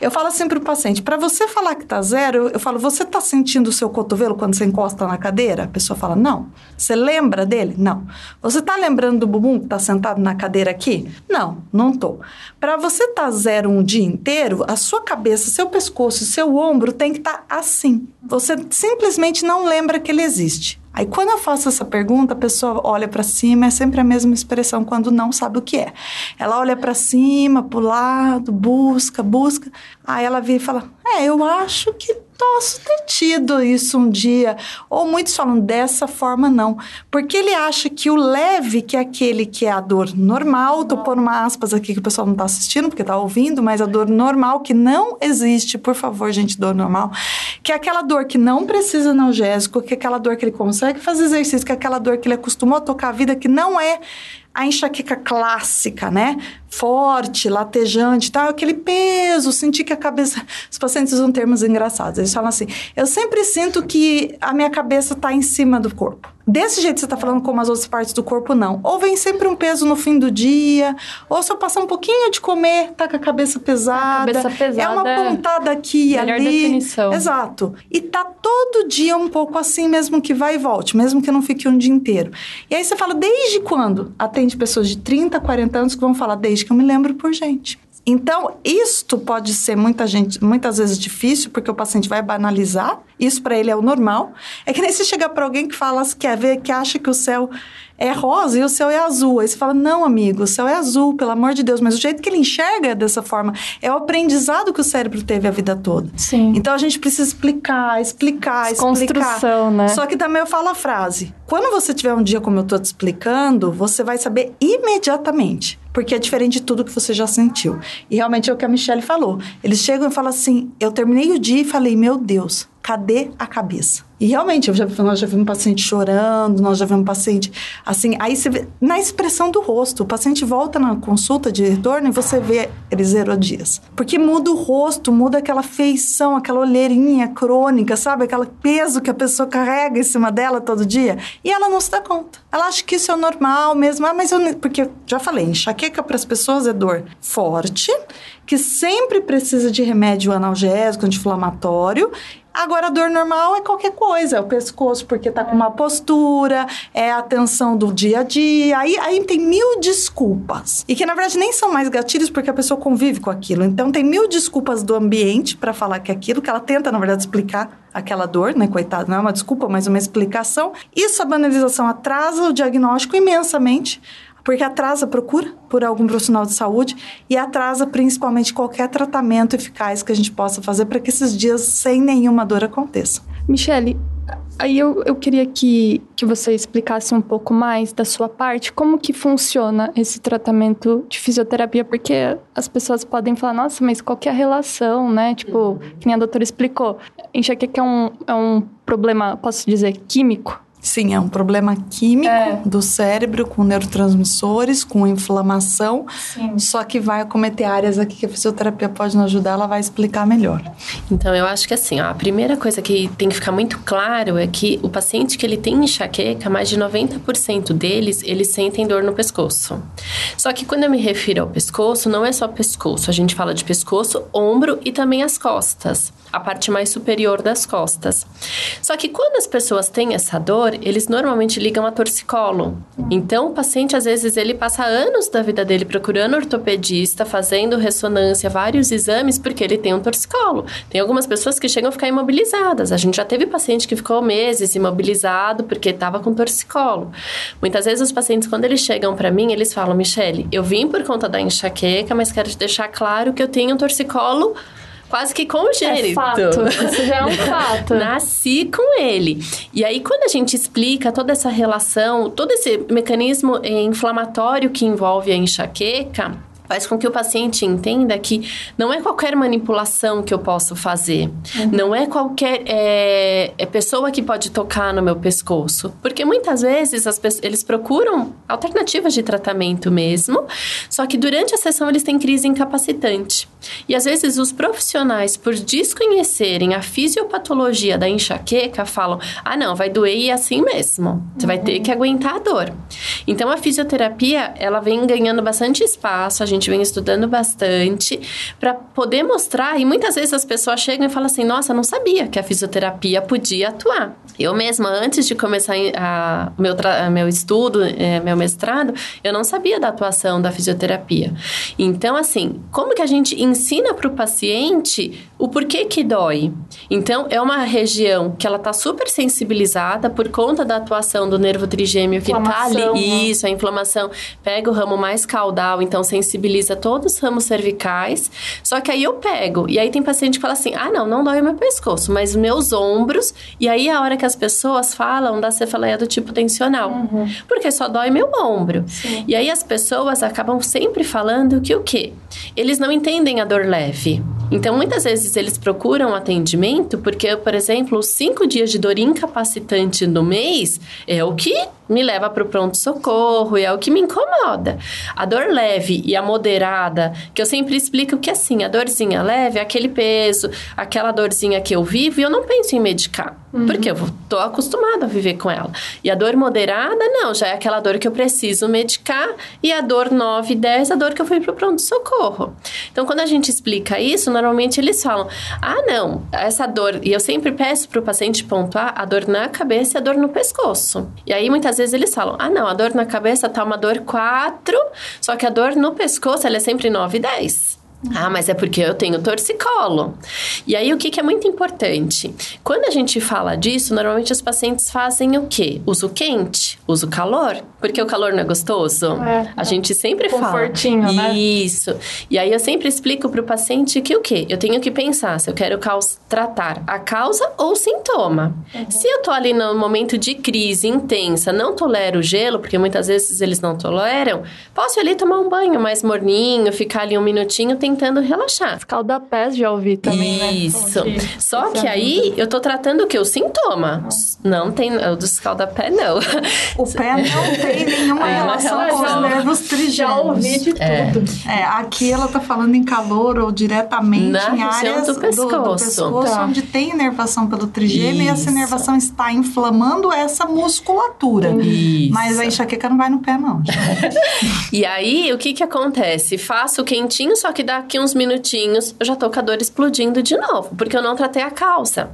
Eu falo assim para o paciente, para você falar que tá zero, eu falo, você tá sentindo o seu cotovelo quando você encosta na cadeira? A pessoa fala, não. Você lembra dele? Não. Você tá lembrando do bumbum que tá sentado na cadeira aqui? Não, não tô. Para você tá zero um dia inteiro, a sua cabeça, seu pescoço, seu ombro tem que estar tá assim. Você simplesmente não lembra que ele existe. Aí quando eu faço essa pergunta, a pessoa olha para cima, é sempre a mesma expressão quando não sabe o que é. Ela olha para cima, para o lado, busca, busca. Aí ela vira e fala: "É, eu acho que posso ter tido isso um dia. Ou muitos falam dessa forma não. Porque ele acha que o leve, que é aquele que é a dor normal, tô pondo uma aspas aqui que o pessoal não está assistindo porque está ouvindo, mas a dor normal que não existe, por favor, gente, dor normal, que é aquela dor que não precisa analgésico, que é aquela dor que ele consegue fazer exercício, que é aquela dor que ele acostumou a tocar a vida, que não é a enxaqueca clássica, né? Forte, latejante, tá? Aquele peso, sentir que a cabeça. Os pacientes usam termos engraçados. Eles falam assim: eu sempre sinto que a minha cabeça está em cima do corpo. Desse jeito você está falando como as outras partes do corpo, não. Ou vem sempre um peso no fim do dia, ou se eu passar um pouquinho de comer, tá com a cabeça pesada. A cabeça pesada. É uma pontada aqui e ali. Definição. Exato. E tá todo dia um pouco assim, mesmo que vá e volte, mesmo que não fique um dia inteiro. E aí você fala, desde quando? Atende pessoas de 30, 40 anos que vão falar, desde que eu me lembro por gente. Então, isto pode ser muita gente, muitas vezes difícil, porque o paciente vai banalizar, isso para ele é o normal. É que nem se chegar para alguém que fala, quer ver, que acha que o céu é rosa e o céu é azul. Aí você fala, não, amigo, o céu é azul, pelo amor de Deus. Mas o jeito que ele enxerga é dessa forma é o aprendizado que o cérebro teve a vida toda. Sim. Então a gente precisa explicar, explicar, explicar. né? Só que também eu falo a frase. Quando você tiver um dia como eu tô te explicando, você vai saber imediatamente. Porque é diferente de tudo que você já sentiu. E realmente é o que a Michelle falou. Eles chegam e falam assim: eu terminei o dia e falei, meu Deus, cadê a cabeça? E realmente, eu já, nós já vimos um paciente chorando, nós já vimos paciente assim. Aí você vê, na expressão do rosto, o paciente volta na consulta de retorno e você vê ele zero dias. Porque muda o rosto, muda aquela feição, aquela olheirinha crônica, sabe? Aquele peso que a pessoa carrega em cima dela todo dia. E ela não se dá conta. Ela acha que isso é normal mesmo. Ah, mas eu. Porque já falei, enxaqueca para as pessoas é dor forte, que sempre precisa de remédio analgésico, anti-inflamatório Agora, dor normal é qualquer coisa, é o pescoço porque tá com uma postura, é a tensão do dia a dia. Aí, aí tem mil desculpas. E que na verdade nem são mais gatilhos porque a pessoa convive com aquilo. Então tem mil desculpas do ambiente para falar que é aquilo, que ela tenta, na verdade, explicar aquela dor, né? Coitado, não é uma desculpa, mas uma explicação. Isso a banalização atrasa o diagnóstico imensamente porque atrasa a procura por algum profissional de saúde e atrasa principalmente qualquer tratamento eficaz que a gente possa fazer para que esses dias sem nenhuma dor aconteçam. Michele, aí eu, eu queria que, que você explicasse um pouco mais da sua parte como que funciona esse tratamento de fisioterapia, porque as pessoas podem falar, nossa, mas qual que é a relação, né? Tipo, que nem a doutora explicou, enxaqueca é um, é um problema, posso dizer, químico, Sim, é um problema químico é. do cérebro com neurotransmissores, com inflamação. Sim. Só que vai acometer áreas aqui que a fisioterapia pode nos ajudar, ela vai explicar melhor. Então, eu acho que assim, ó, a primeira coisa que tem que ficar muito claro é que o paciente que ele tem enxaqueca, mais de 90% deles, eles sentem dor no pescoço. Só que quando eu me refiro ao pescoço, não é só pescoço, a gente fala de pescoço, ombro e também as costas, a parte mais superior das costas. Só que quando as pessoas têm essa dor, eles normalmente ligam a torcicolo. Então, o paciente, às vezes, ele passa anos da vida dele procurando ortopedista, fazendo ressonância, vários exames, porque ele tem um torcicolo. Tem algumas pessoas que chegam a ficar imobilizadas. A gente já teve paciente que ficou meses imobilizado porque estava com torcicolo. Muitas vezes, os pacientes, quando eles chegam para mim, eles falam: Michele, eu vim por conta da enxaqueca, mas quero te deixar claro que eu tenho um torcicolo quase que congênito. É fato. Isso já é um fato. Nasci com ele. E aí, quando a gente explica toda essa relação, todo esse mecanismo inflamatório que envolve a enxaqueca, faz com que o paciente entenda que não é qualquer manipulação que eu posso fazer, uhum. não é qualquer é, é, pessoa que pode tocar no meu pescoço, porque muitas vezes as eles procuram alternativas de tratamento mesmo, só que durante a sessão eles têm crise incapacitante. E às vezes os profissionais, por desconhecerem a fisiopatologia da enxaqueca, falam: ah, não, vai doer e é assim mesmo, você uhum. vai ter que aguentar a dor. Então a fisioterapia, ela vem ganhando bastante espaço, a gente gente vem estudando bastante para poder mostrar. E muitas vezes as pessoas chegam e falam assim: Nossa, não sabia que a fisioterapia podia atuar. Eu mesma, antes de começar a, meu, meu estudo, é, meu mestrado, eu não sabia da atuação da fisioterapia. Então, assim, como que a gente ensina para o paciente o porquê que dói? Então, é uma região que ela está super sensibilizada por conta da atuação do nervo trigêmeo que está ali. Né? Isso, a inflamação. Pega o ramo mais caudal, então sensibiliza sensibiliza todos os ramos cervicais. Só que aí eu pego. E aí tem paciente que fala assim: ah, não, não dói o meu pescoço, mas meus ombros. E aí a hora que as pessoas falam da cefaleia do tipo tensional. Uhum. Porque só dói meu ombro. Sim. E aí as pessoas acabam sempre falando que o quê? Eles não entendem a dor leve. Então, muitas vezes eles procuram atendimento porque, por exemplo, os cinco dias de dor incapacitante no mês é o que me leva para o pronto-socorro e é o que me incomoda. A dor leve e a moderada, que eu sempre explico que assim, a dorzinha leve é aquele peso, aquela dorzinha que eu vivo e eu não penso em medicar. Uhum. Porque eu tô acostumada a viver com ela. E a dor moderada, não, já é aquela dor que eu preciso medicar. E a dor 9, 10, a dor que eu fui pro pronto-socorro. Então, quando a gente explica isso, normalmente eles falam: ah, não, essa dor. E eu sempre peço pro paciente pontuar a dor na cabeça e a dor no pescoço. E aí, muitas vezes eles falam: ah, não, a dor na cabeça tá uma dor 4, só que a dor no pescoço ela é sempre 9 e 10. Ah, mas é porque eu tenho torcicolo. E aí, o que, que, é muito importante? Quando a gente fala disso, normalmente os pacientes fazem o quê? Uso quente, uso calor, porque o calor não é gostoso. É, a gente sempre confortinho, fala. né? Isso. E aí, eu sempre explico para o paciente que o quê? Eu tenho que pensar se eu quero tratar a causa ou o sintoma. Uhum. Se eu tô ali no momento de crise intensa, não tolero o gelo, porque muitas vezes eles não toleram, posso ali tomar um banho mais morninho, ficar ali um minutinho, tentando relaxar. Escaldapés já ouvi também, né? Isso. Né? Só que aí eu tô tratando o que? O sintoma. Não tem... O do escaldapé, não. O pé não tem nenhuma relação com os nervos trigêmeos. Já ouvi de é. tudo. É, aqui ela tá falando em calor ou diretamente Na em áreas do pescoço, do, do pescoço tá. onde tem inervação pelo trigêmeo Isso. e essa inervação está inflamando essa musculatura. Isso. Mas a enxaqueca não vai no pé, não. e aí, o que que acontece? Faço quentinho, só que dá daqui uns minutinhos eu já tô com a dor explodindo de novo, porque eu não tratei a calça.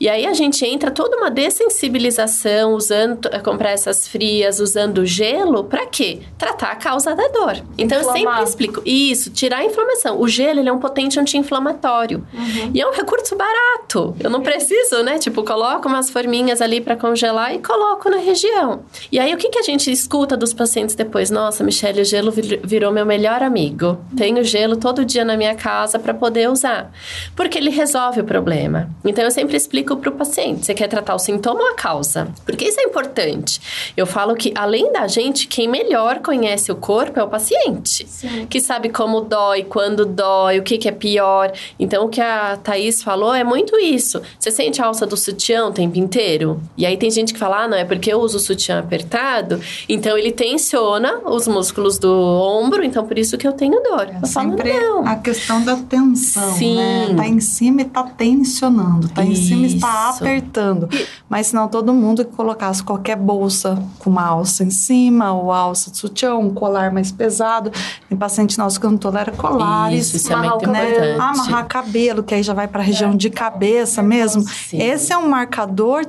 E aí a gente entra toda uma dessensibilização usando compressas frias, usando gelo, para quê? Tratar a causa da dor. Então Inflamar. eu sempre explico isso, tirar a inflamação. O gelo ele é um potente anti-inflamatório uhum. e é um recurso barato. Eu não preciso, né? Tipo, coloco umas forminhas ali para congelar e coloco na região. E aí o que que a gente escuta dos pacientes depois? Nossa, Michelle, o gelo virou meu melhor amigo. Tenho gelo todo todo dia na minha casa para poder usar. Porque ele resolve o problema. Então eu sempre explico para o paciente: você quer tratar o sintoma ou a causa? Porque isso é importante. Eu falo que, além da gente, quem melhor conhece o corpo é o paciente. Sim. Que sabe como dói, quando dói, o que, que é pior. Então, o que a Thaís falou é muito isso. Você sente a alça do sutiã o tempo inteiro? E aí tem gente que fala: ah, não, é porque eu uso o sutiã apertado, então ele tensiona os músculos do ombro, então por isso que eu tenho dor. É eu falo, não. A questão da tensão, né? Sim. né? Tá em cima e tá tensionando, tá isso. em cima e está apertando. Mas senão todo mundo que colocasse qualquer bolsa com uma alça em cima, ou alça de sutiã, um colar mais pesado. Tem paciente nosso que não tolera colares. Isso, isso é muito né? Amarrar cabelo, que aí já vai para a região de cabeça mesmo. Sim. Esse é um marcador,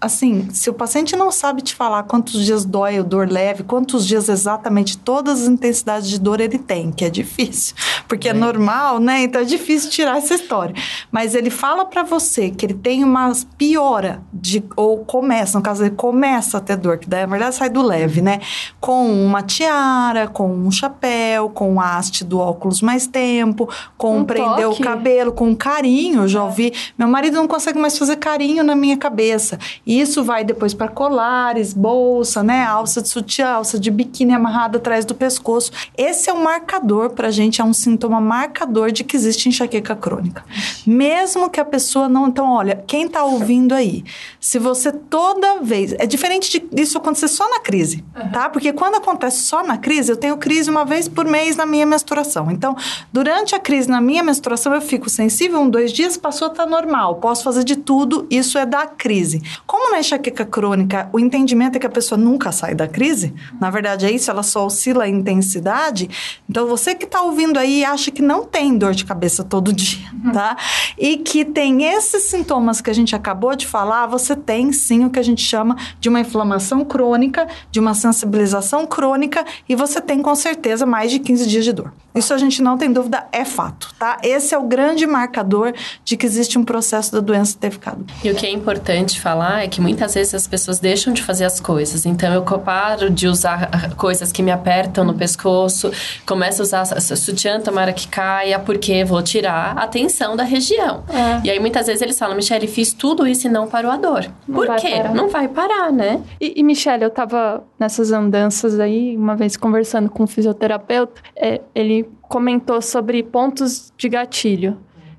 assim, se o paciente não sabe te falar quantos dias dói o dor leve, quantos dias exatamente todas as intensidades de dor ele tem, que é difícil, porque é, é normal, né? Então é difícil tirar essa história. Mas ele fala para você que ele tem uma piora de ou começa, no caso ele começa a ter dor, que daí na verdade sai do leve, né? Com uma tiara, com um chapéu, com haste do óculos mais tempo, com um prender toque. o cabelo, com um carinho, já ouvi. Meu marido não consegue mais fazer carinho na minha cabeça. E isso vai depois para colares, bolsa, né? Alça de sutiã, alça de biquíni amarrada atrás do pescoço. Esse é um marcador pra gente, é um sintoma marcador de que existe enxaqueca crônica. Mesmo que a pessoa não. Então, olha, quem tá ouvindo aí, se você toda vez. É diferente de isso acontecer só na crise, uhum. tá? Porque quando acontece só na crise, eu tenho crise uma vez por mês na minha menstruação. Então, durante a crise na minha menstruação, eu fico sensível, um, dois dias, passou, tá normal. Posso fazer de tudo, isso é da crise. Como na enxaqueca crônica, o entendimento é que a pessoa nunca sai da crise, na verdade é isso, ela só oscila a intensidade. Então, você que tá ouvindo aí acha que não tem dor de cabeça todo dia, uhum. tá? E que tem esses sintomas que a gente acabou de falar, você tem sim o que a gente chama de uma inflamação crônica, de uma sensibilização crônica e você tem com certeza mais de 15 dias de dor. Isso a gente não tem dúvida, é fato, tá? Esse é o grande marcador de que existe um processo da doença ter ficado. E o que é importante falar é que muitas vezes as pessoas deixam de fazer as coisas. Então eu paro de usar coisas que me apertam no pescoço, começo a usar sutiã, tomara que caia, porque vou tirar a tensão da região. É. E aí muitas vezes eles falam, Michelle, fiz tudo isso e não parou a dor. Não Por quê? Parar. Não vai parar, né? E, e Michelle, eu tava nessas andanças aí, uma vez conversando com um fisioterapeuta, é, ele comentou sobre pontos de gatilho.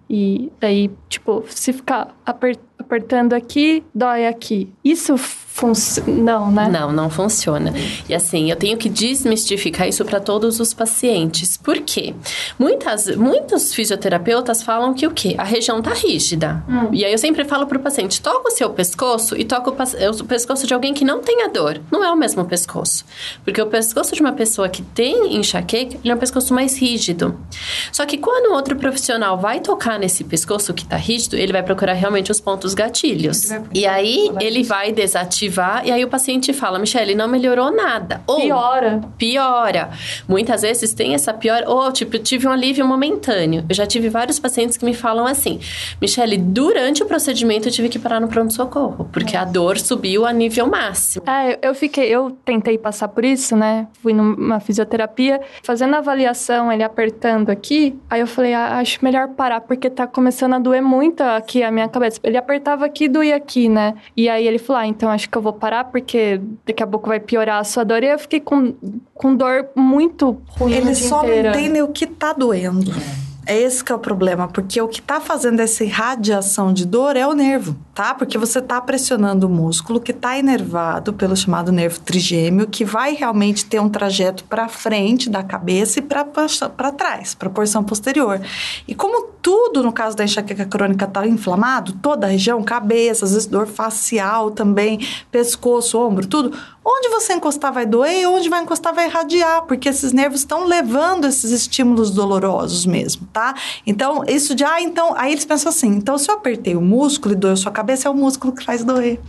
E daí, tipo, se ficar apertando aqui, dói aqui. Isso não, né? Não, não funciona. E assim, eu tenho que desmistificar isso para todos os pacientes. Por quê? Muitas, muitos fisioterapeutas falam que o quê? A região tá rígida. Hum. E aí eu sempre falo pro paciente: toca o seu pescoço e toca o, o pescoço de alguém que não tenha dor. Não é o mesmo pescoço. Porque o pescoço de uma pessoa que tem enxaqueca, ele é um pescoço mais rígido. Só que quando outro profissional vai tocar nesse pescoço que tá rígido, ele vai procurar realmente os pontos gatilhos. E aí ele vai desativar ativar e aí o paciente fala, Michelle, não melhorou nada. Ou piora. Piora. Muitas vezes tem essa pior, ou tipo, eu tive um alívio momentâneo. Eu já tive vários pacientes que me falam assim, Michelle, durante o procedimento eu tive que parar no pronto-socorro, porque é. a dor subiu a nível máximo. É, eu fiquei, eu tentei passar por isso, né? Fui numa fisioterapia, fazendo a avaliação, ele apertando aqui, aí eu falei, ah, acho melhor parar, porque tá começando a doer muito aqui a minha cabeça. Ele apertava aqui e doía aqui, né? E aí ele falou, ah, então acho que eu vou parar porque daqui a pouco vai piorar a sua dor. E eu fiquei com, com dor muito ruim. Eles só inteira. não entendem o que tá doendo. É esse que é o problema, porque o que está fazendo essa irradiação de dor é o nervo, tá? Porque você está pressionando o músculo que está inervado pelo chamado nervo trigêmeo, que vai realmente ter um trajeto para frente da cabeça e para trás, para a porção posterior. E como tudo no caso da enxaqueca crônica está inflamado, toda a região, cabeça, às vezes dor facial também, pescoço, ombro, tudo, Onde você encostar vai doer onde vai encostar vai irradiar, porque esses nervos estão levando esses estímulos dolorosos mesmo, tá? Então, isso de, ah, então, aí eles pensam assim, então se eu apertei o músculo e doeu sua cabeça, é o músculo que faz doer.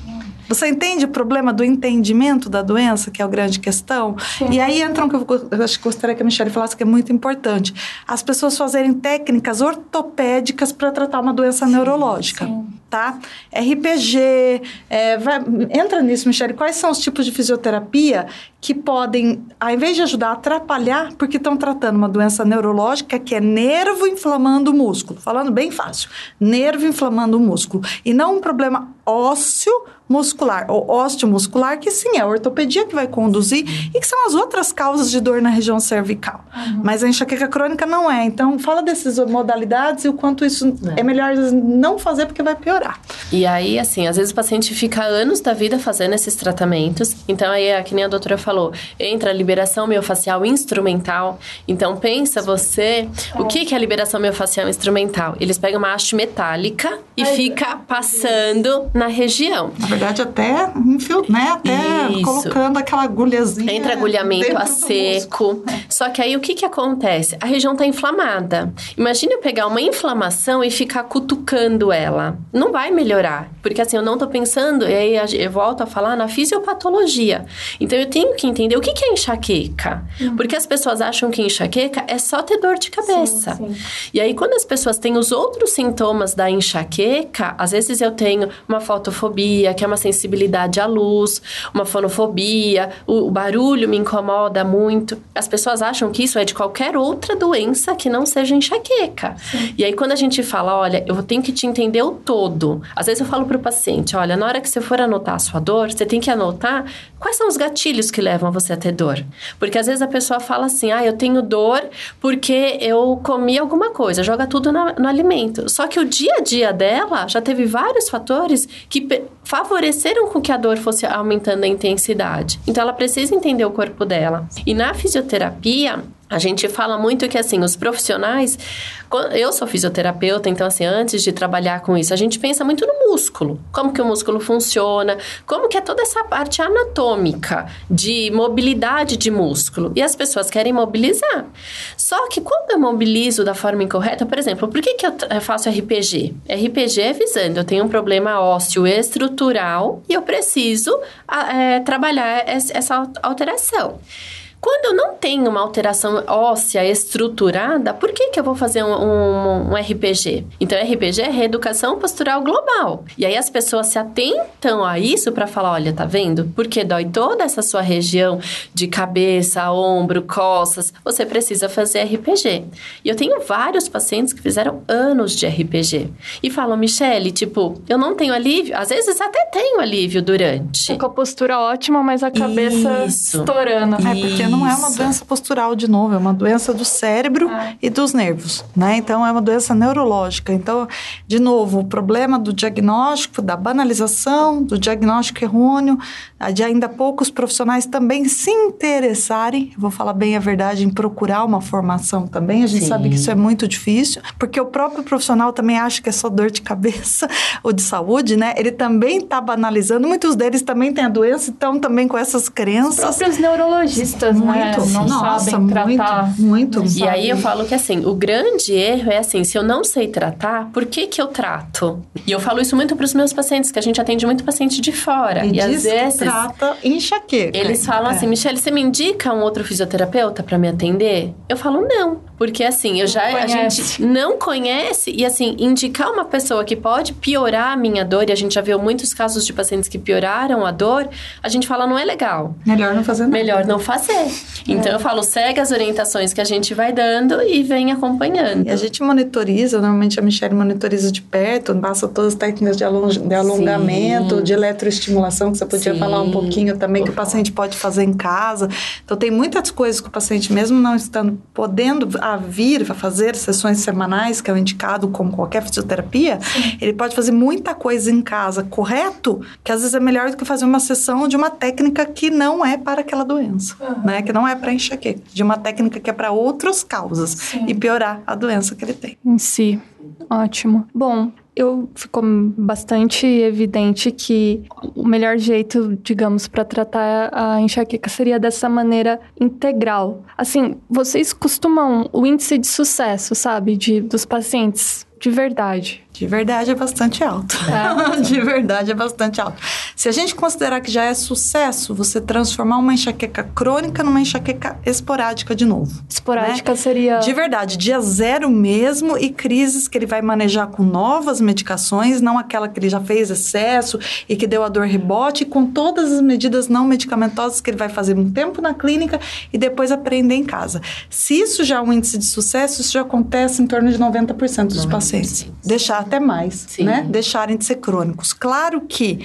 Você entende o problema do entendimento da doença, que é a grande questão? Sim. E aí entra um que eu, acho que gostaria que a Michelle falasse que é muito importante. As pessoas fazerem técnicas ortopédicas para tratar uma doença sim, neurológica. Sim tá? RPG, é, vai, entra nisso, Michele. Quais são os tipos de fisioterapia que podem, ao invés de ajudar, atrapalhar, porque estão tratando uma doença neurológica que é nervo inflamando o músculo. Falando bem fácil, nervo inflamando o músculo. E não um problema ósseo muscular, ou osteomuscular, que sim, é a ortopedia que vai conduzir e que são as outras causas de dor na região cervical. Uhum. Mas a enxaqueca crônica não é. Então, fala dessas modalidades e o quanto isso é, é melhor não fazer porque vai piorar. E aí, assim, às vezes o paciente fica anos da vida fazendo esses tratamentos. Então, aí, é que nem a doutora falou, entra a liberação miofascial instrumental. Então, pensa você, o que, que é a liberação miofascial instrumental? Eles pegam uma haste metálica e Ai, fica passando na região. Verdade, até né? Até Isso. colocando aquela agulhazinha. Entra agulhamento a seco. Só que aí o que, que acontece? A região está inflamada. Imagina eu pegar uma inflamação e ficar cutucando ela. Não vai melhorar. Porque assim, eu não estou pensando, e aí eu volto a falar na fisiopatologia. Então eu tenho que entender o que, que é enxaqueca. Uhum. Porque as pessoas acham que enxaqueca é só ter dor de cabeça. Sim, sim. E aí, quando as pessoas têm os outros sintomas da enxaqueca, às vezes eu tenho uma fotofobia, que é uma sensibilidade à luz, uma fonofobia, o, o barulho me incomoda muito. As pessoas acham que isso é de qualquer outra doença que não seja enxaqueca. Sim. E aí, quando a gente fala, olha, eu tenho que te entender o todo. Às vezes eu falo para o paciente, olha, na hora que você for anotar a sua dor, você tem que anotar quais são os gatilhos que levam você a ter dor. Porque às vezes a pessoa fala assim, ah, eu tenho dor porque eu comi alguma coisa, joga tudo no, no alimento. Só que o dia a dia dela já teve vários fatores que favoreceram com que a dor fosse aumentando a intensidade. Então ela precisa entender o corpo dela. E na fisioterapia, a gente fala muito que assim, os profissionais, eu sou fisioterapeuta, então assim, antes de trabalhar com isso, a gente pensa muito no músculo, como que o músculo funciona, como que é toda essa parte anatômica de mobilidade de músculo. E as pessoas querem mobilizar. Só que quando eu mobilizo da forma incorreta, por exemplo, por que que eu faço RPG? RPG é visando, eu tenho um problema ósseo estrutural e eu preciso é, trabalhar essa alteração. Quando eu não tenho uma alteração óssea estruturada, por que, que eu vou fazer um, um, um RPG? Então, RPG é reeducação postural global. E aí as pessoas se atentam a isso para falar: olha, tá vendo? Porque dói toda essa sua região de cabeça, ombro, costas, você precisa fazer RPG. E eu tenho vários pacientes que fizeram anos de RPG e falam: Michele, tipo, eu não tenho alívio. Às vezes até tenho alívio durante. Com a postura ótima, mas a cabeça isso, estourando. É, porque não é uma doença postural de novo, é uma doença do cérebro ah. e dos nervos, né? Então é uma doença neurológica. Então, de novo, o problema do diagnóstico, da banalização, do diagnóstico errôneo, de ainda poucos profissionais também se interessarem, vou falar bem a verdade, em procurar uma formação também. A gente Sim. sabe que isso é muito difícil, porque o próprio profissional também acha que é só dor de cabeça ou de saúde, né? Ele também está banalizando. Muitos deles também têm a doença, estão também com essas crenças. Os próprios neurologistas, muito, né? Não Nossa, sabem tratar. Muito, muito. E aí eu falo que assim, o grande erro é assim, se eu não sei tratar, por que que eu trato? E eu falo isso muito para os meus pacientes, que a gente atende muito paciente de fora. E, e às vezes trata enxaqueca. Eles falam é. assim, Michelle, você me indica um outro fisioterapeuta para me atender? Eu falo não, porque assim, eu já a gente não conhece e assim, indicar uma pessoa que pode piorar a minha dor e a gente já viu muitos casos de pacientes que pioraram a dor, a gente fala não é legal. Melhor não fazer nada. Melhor não fazer. Então é. eu falo, segue as orientações que a gente vai dando e vem acompanhando. E a gente monitoriza, normalmente a Michelle monitoriza de perto, passa todas as técnicas de, along de alongamento, Sim. de eletroestimulação, que você podia Sim. falar um pouquinho também, que o paciente pode fazer em casa. Então tem muitas coisas que o paciente, mesmo não estando podendo a vir a fazer sessões semanais, que é o indicado como qualquer fisioterapia, Sim. ele pode fazer muita coisa em casa, correto? Que às vezes é melhor do que fazer uma sessão de uma técnica que não é para aquela doença, uhum. né? Que não é para enxaqueca, de uma técnica que é para outras causas Sim. e piorar a doença que ele tem. Em si. Ótimo. Bom, eu ficou bastante evidente que o melhor jeito, digamos, para tratar a enxaqueca seria dessa maneira integral. Assim, vocês costumam o índice de sucesso, sabe, de dos pacientes de verdade De verdade é bastante alto. É. de verdade é bastante alto. Se a gente considerar que já é sucesso você transformar uma enxaqueca crônica numa enxaqueca esporádica de novo. Esporádica né? seria. De verdade, dia zero mesmo e crises que ele vai manejar com novas medicações, não aquela que ele já fez excesso e que deu a dor rebote, com todas as medidas não medicamentosas que ele vai fazer um tempo na clínica e depois aprender em casa. Se isso já é um índice de sucesso, isso já acontece em torno de 90% dos 90%. pacientes. Deixar até mais, Sim. né? Deixarem de ser crônicos. Claro que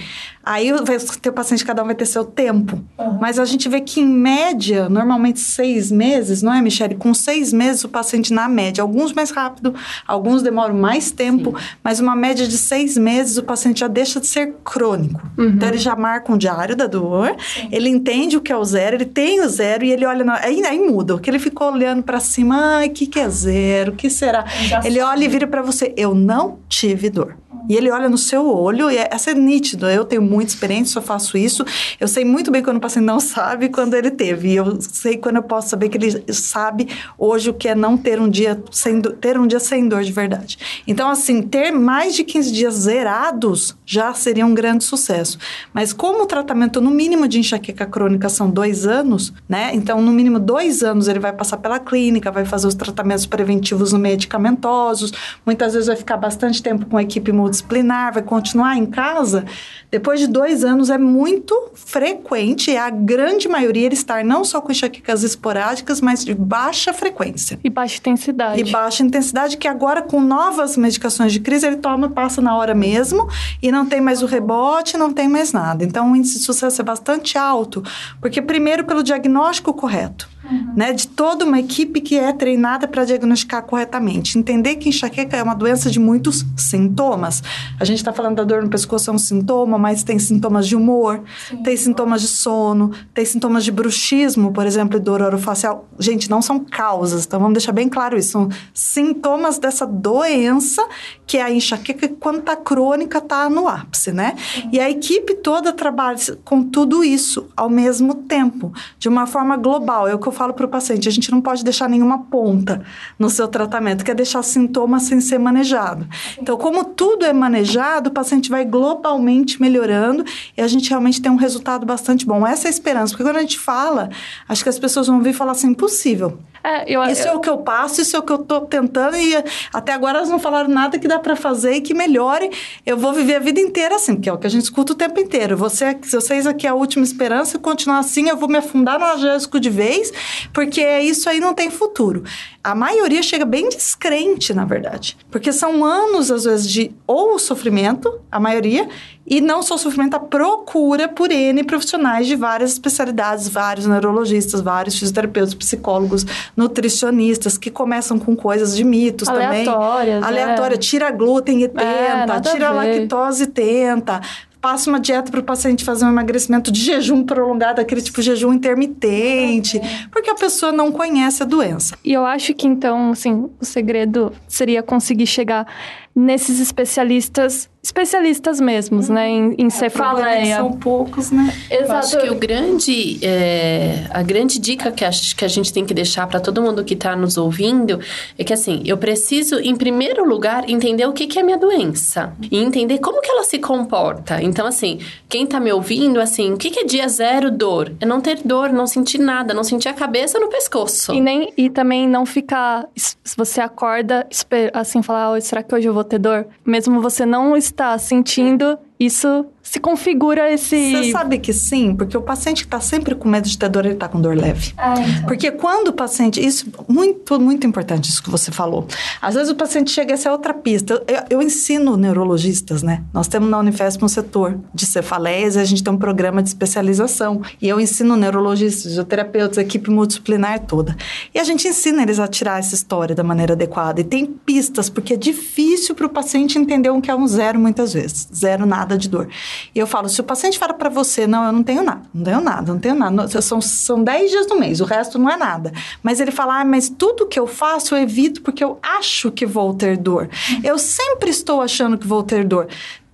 Aí o teu paciente, cada um vai ter seu tempo. Uhum. Mas a gente vê que, em média, normalmente seis meses, não é, Michele? Com seis meses, o paciente, na média, alguns mais rápido, alguns demoram mais tempo, Sim. mas uma média de seis meses, o paciente já deixa de ser crônico. Uhum. Então, ele já marca um diário da dor, Sim. ele entende o que é o zero, ele tem o zero e ele olha. Na... Aí, aí muda, o que ele ficou olhando para cima, ai, o que, que é zero? O que será? Ele olha e vira para você, eu não tive dor. E ele olha no seu olho e é, é nítido. Eu tenho muita experiência, só faço isso. Eu sei muito bem quando o paciente não sabe quando ele teve. E eu sei quando eu posso saber que ele sabe hoje o que é não ter um dia sem, ter um dia sem dor de verdade. Então, assim, ter mais de 15 dias zerados já seria um grande sucesso. Mas como o tratamento, no mínimo, de enxaqueca crônica são dois anos, né? Então, no mínimo dois anos ele vai passar pela clínica, vai fazer os tratamentos preventivos medicamentosos, muitas vezes vai ficar bastante tempo com a equipe multidisciplinar disciplinar, vai continuar em casa, depois de dois anos é muito frequente, é a grande maioria, ele estar não só com enxaquecas esporádicas, mas de baixa frequência. E baixa intensidade. E baixa intensidade, que agora com novas medicações de crise, ele toma, passa na hora mesmo, e não tem mais o rebote, não tem mais nada. Então, o índice de sucesso é bastante alto, porque primeiro pelo diagnóstico correto uhum. né, de toda uma equipe que é treinada para diagnosticar corretamente. Entender que enxaqueca é uma doença de muitos sintomas. A gente está falando da dor no pescoço, é um sintoma, mas tem sintomas de humor, Sim. tem sintomas de sono, tem sintomas de bruxismo, por exemplo, e dor orofacial. Gente, não são causas, então vamos deixar bem claro isso. São sintomas dessa doença, que é a enxaqueca, que quando está crônica, está no ápice, né? Sim. E a equipe toda trabalha com tudo isso ao mesmo tempo, de uma forma global. É o que eu falo para o paciente, a gente não pode deixar nenhuma ponta no seu tratamento, que é deixar sintomas sem ser manejado. Então, como tudo é manejado, o paciente vai globalmente melhorando e a gente realmente tem um resultado bastante bom. Essa é a esperança, porque quando a gente fala, acho que as pessoas vão vir falar assim, impossível. É, eu, isso eu... é o que eu passo, isso é o que eu estou tentando e até agora elas não falaram nada que dá para fazer e que melhore. Eu vou viver a vida inteira assim, que é o que a gente escuta o tempo inteiro. Você, se vocês aqui é a última esperança, continuar assim, eu vou me afundar no analgésico de vez, porque isso aí não tem futuro. A maioria chega bem descrente, na verdade, porque são anos às vezes de ou sofrimento, a maioria, e não só sofrimento, a procura por N profissionais de várias especialidades, vários neurologistas, vários fisioterapeutas, psicólogos, nutricionistas, que começam com coisas de mitos Aleatórias, também. Aleatória. É. Tira glúten e tenta, é, tira lactose e tenta passa uma dieta para o paciente fazer um emagrecimento de jejum prolongado, aquele tipo de jejum intermitente, porque a pessoa não conhece a doença. E eu acho que então, assim, o segredo seria conseguir chegar nesses especialistas especialistas mesmos, hum. né, em, em cefaleia. São poucos, né? Exato. Eu acho que o grande, é, a grande dica que a, que a gente tem que deixar para todo mundo que está nos ouvindo é que, assim, eu preciso, em primeiro lugar, entender o que, que é minha doença e entender como que ela se comporta. Então, assim, quem está me ouvindo, assim, o que, que é dia zero dor? É não ter dor, não sentir nada, não sentir a cabeça no pescoço. E, nem, e também não ficar, se você acorda, assim, falar, oh, será que hoje eu vou ter dor? Mesmo você não está sentindo, isso se configura esse. Você sabe que sim, porque o paciente que está sempre com medo de ter dor, ele está com dor leve. Ah, então. Porque quando o paciente. Isso, muito, muito importante isso que você falou. Às vezes o paciente chega, essa é outra pista. Eu, eu ensino neurologistas, né? Nós temos na Unifesp um setor de cefaleias e a gente tem um programa de especialização. E eu ensino neurologistas, fisioterapeutas, equipe multidisciplinar toda. E a gente ensina eles a tirar essa história da maneira adequada. E tem pistas, porque é difícil para o paciente entender o que é um zero muitas vezes. Zero nada de dor. E eu falo, se o paciente fala para você, não, eu não tenho nada, não tenho nada, não tenho nada, são, são 10 dias no mês, o resto não é nada. Mas ele fala, ah, mas tudo que eu faço eu evito porque eu acho que vou ter dor. Eu sempre estou achando que vou ter dor.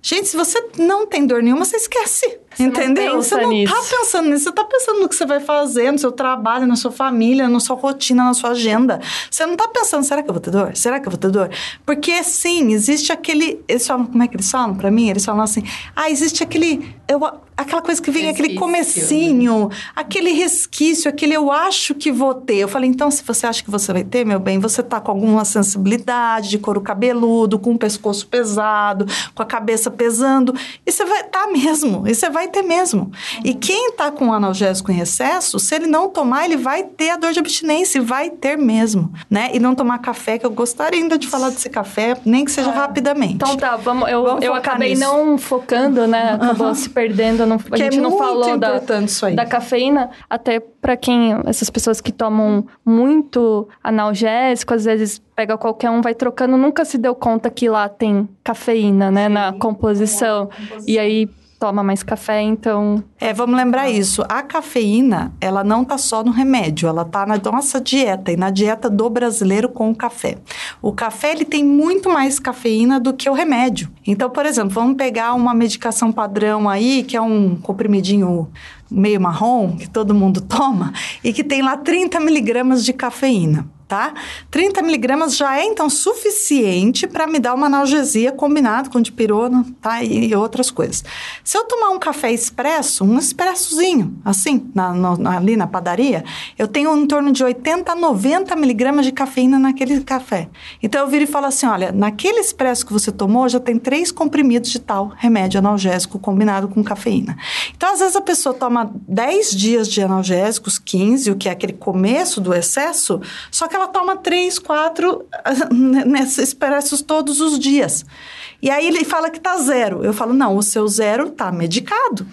Gente, se você não tem dor nenhuma, você esquece. Você Entendeu? Não você não tá nisso. tá pensando nisso, você tá pensando no que você vai fazer, no seu trabalho, na sua família, na sua rotina, na sua agenda. Você não tá pensando, será que eu vou ter dor? Será que eu vou ter dor? Porque sim, existe aquele. Eles falam, como é que eles falam pra mim? Eles falam assim: ah, existe aquele. Eu, aquela coisa que vem, resquício, aquele comecinho, né? aquele resquício, aquele eu acho que vou ter. Eu falei, então, se você acha que você vai ter, meu bem, você tá com alguma sensibilidade de couro cabeludo, com o pescoço pesado, com a cabeça pesando, e você vai tá mesmo, e você vai ter mesmo. Uhum. E quem tá com analgésico em excesso, se ele não tomar, ele vai ter a dor de abstinência, vai ter mesmo, né? E não tomar café, que eu gostaria ainda de falar desse café, nem que seja é. rapidamente. Então tá, vamos, eu, vamos eu acabei nisso. não focando, né? Acabou uhum. se perdendo, não, a gente é não falou da, da cafeína, até para quem, essas pessoas que tomam muito analgésico, às vezes pega qualquer um, vai trocando, nunca se deu conta que lá tem cafeína, né, Sim, na composição. composição. E aí toma mais café, então. É, vamos lembrar isso. A cafeína, ela não tá só no remédio, ela tá na nossa dieta e na dieta do brasileiro com o café. O café, ele tem muito mais cafeína do que o remédio. Então, por exemplo, vamos pegar uma medicação padrão aí, que é um comprimidinho meio marrom, que todo mundo toma, e que tem lá 30 miligramas de cafeína tá? 30 miligramas já é, então, suficiente para me dar uma analgesia combinado com dipirona, tá? E outras coisas. Se eu tomar um café expresso, um expressozinho, assim, na, ali na padaria, eu tenho em torno de 80 a 90 miligramas de cafeína naquele café. Então, eu viro e falo assim, olha, naquele expresso que você tomou, já tem três comprimidos de tal remédio analgésico combinado com cafeína. Então, às vezes, a pessoa toma 10 dias de analgésicos, 15, o que é aquele começo do excesso, só que ela ela toma três, quatro nesses expressos todos os dias. E aí ele fala que tá zero. Eu falo, não, o seu zero tá medicado.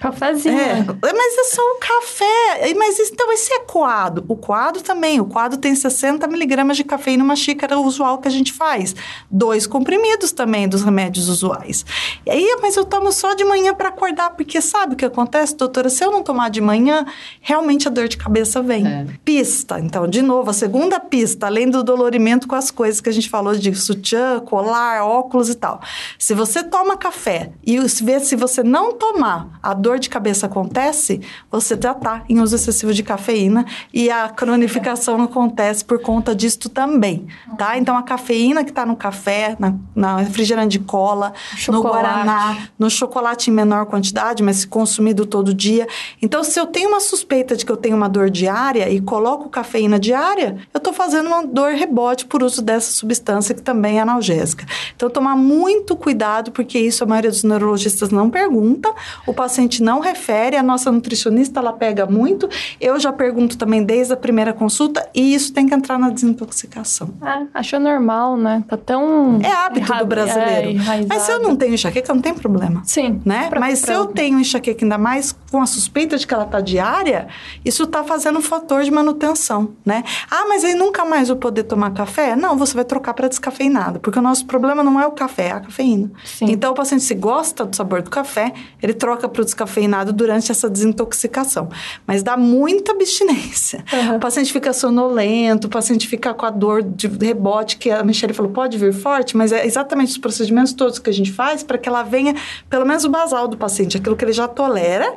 Cafézinho. É, mas é só o café. Mas então esse é coado. O coado também. O coado tem 60 miligramas de cafeína numa xícara usual que a gente faz. Dois comprimidos também dos remédios usuais. E aí, mas eu tomo só de manhã para acordar, porque sabe o que acontece, doutora? Se eu não tomar de manhã, realmente a dor de cabeça vem. É. Pista. Então, de novo, a segunda pista, além do dolorimento com as coisas que a gente falou de sutiã, colar, óculos e tal. Se você toma café e vê se você não tomar a dor de cabeça acontece, você já está em uso excessivo de cafeína e a cronificação acontece por conta disto também, tá? Então, a cafeína que está no café, na, na refrigerante de cola, chocolate. no guaraná, no chocolate em menor quantidade, mas consumido todo dia. Então, se eu tenho uma suspeita de que eu tenho uma dor diária e coloco cafeína diária, eu estou fazendo uma dor rebote por uso dessa substância que também é analgésica. Então, tomar muito cuidado, porque isso a maioria dos neurologistas não pergunta. O paciente paciente não refere, a nossa nutricionista ela pega muito. Eu já pergunto também desde a primeira consulta e isso tem que entrar na desintoxicação. É, achou normal, né? Tá tão. É hábito do brasileiro. É, Mas se eu não tenho enxaqueca, não tem problema. Sim. Né? Pra, Mas pra... se eu tenho enxaqueca, ainda mais com a suspeita de que ela tá diária, isso tá fazendo um fator de manutenção, né? Ah, mas aí nunca mais vou poder tomar café? Não, você vai trocar para descafeinado, porque o nosso problema não é o café, é a cafeína. Sim. Então o paciente se gosta do sabor do café, ele troca para descafeinado durante essa desintoxicação. Mas dá muita abstinência. Uhum. O paciente fica sonolento, o paciente fica com a dor de rebote, que a Michelle falou, pode vir forte, mas é exatamente os procedimentos todos que a gente faz para que ela venha, pelo menos o basal do paciente, aquilo que ele já tolera,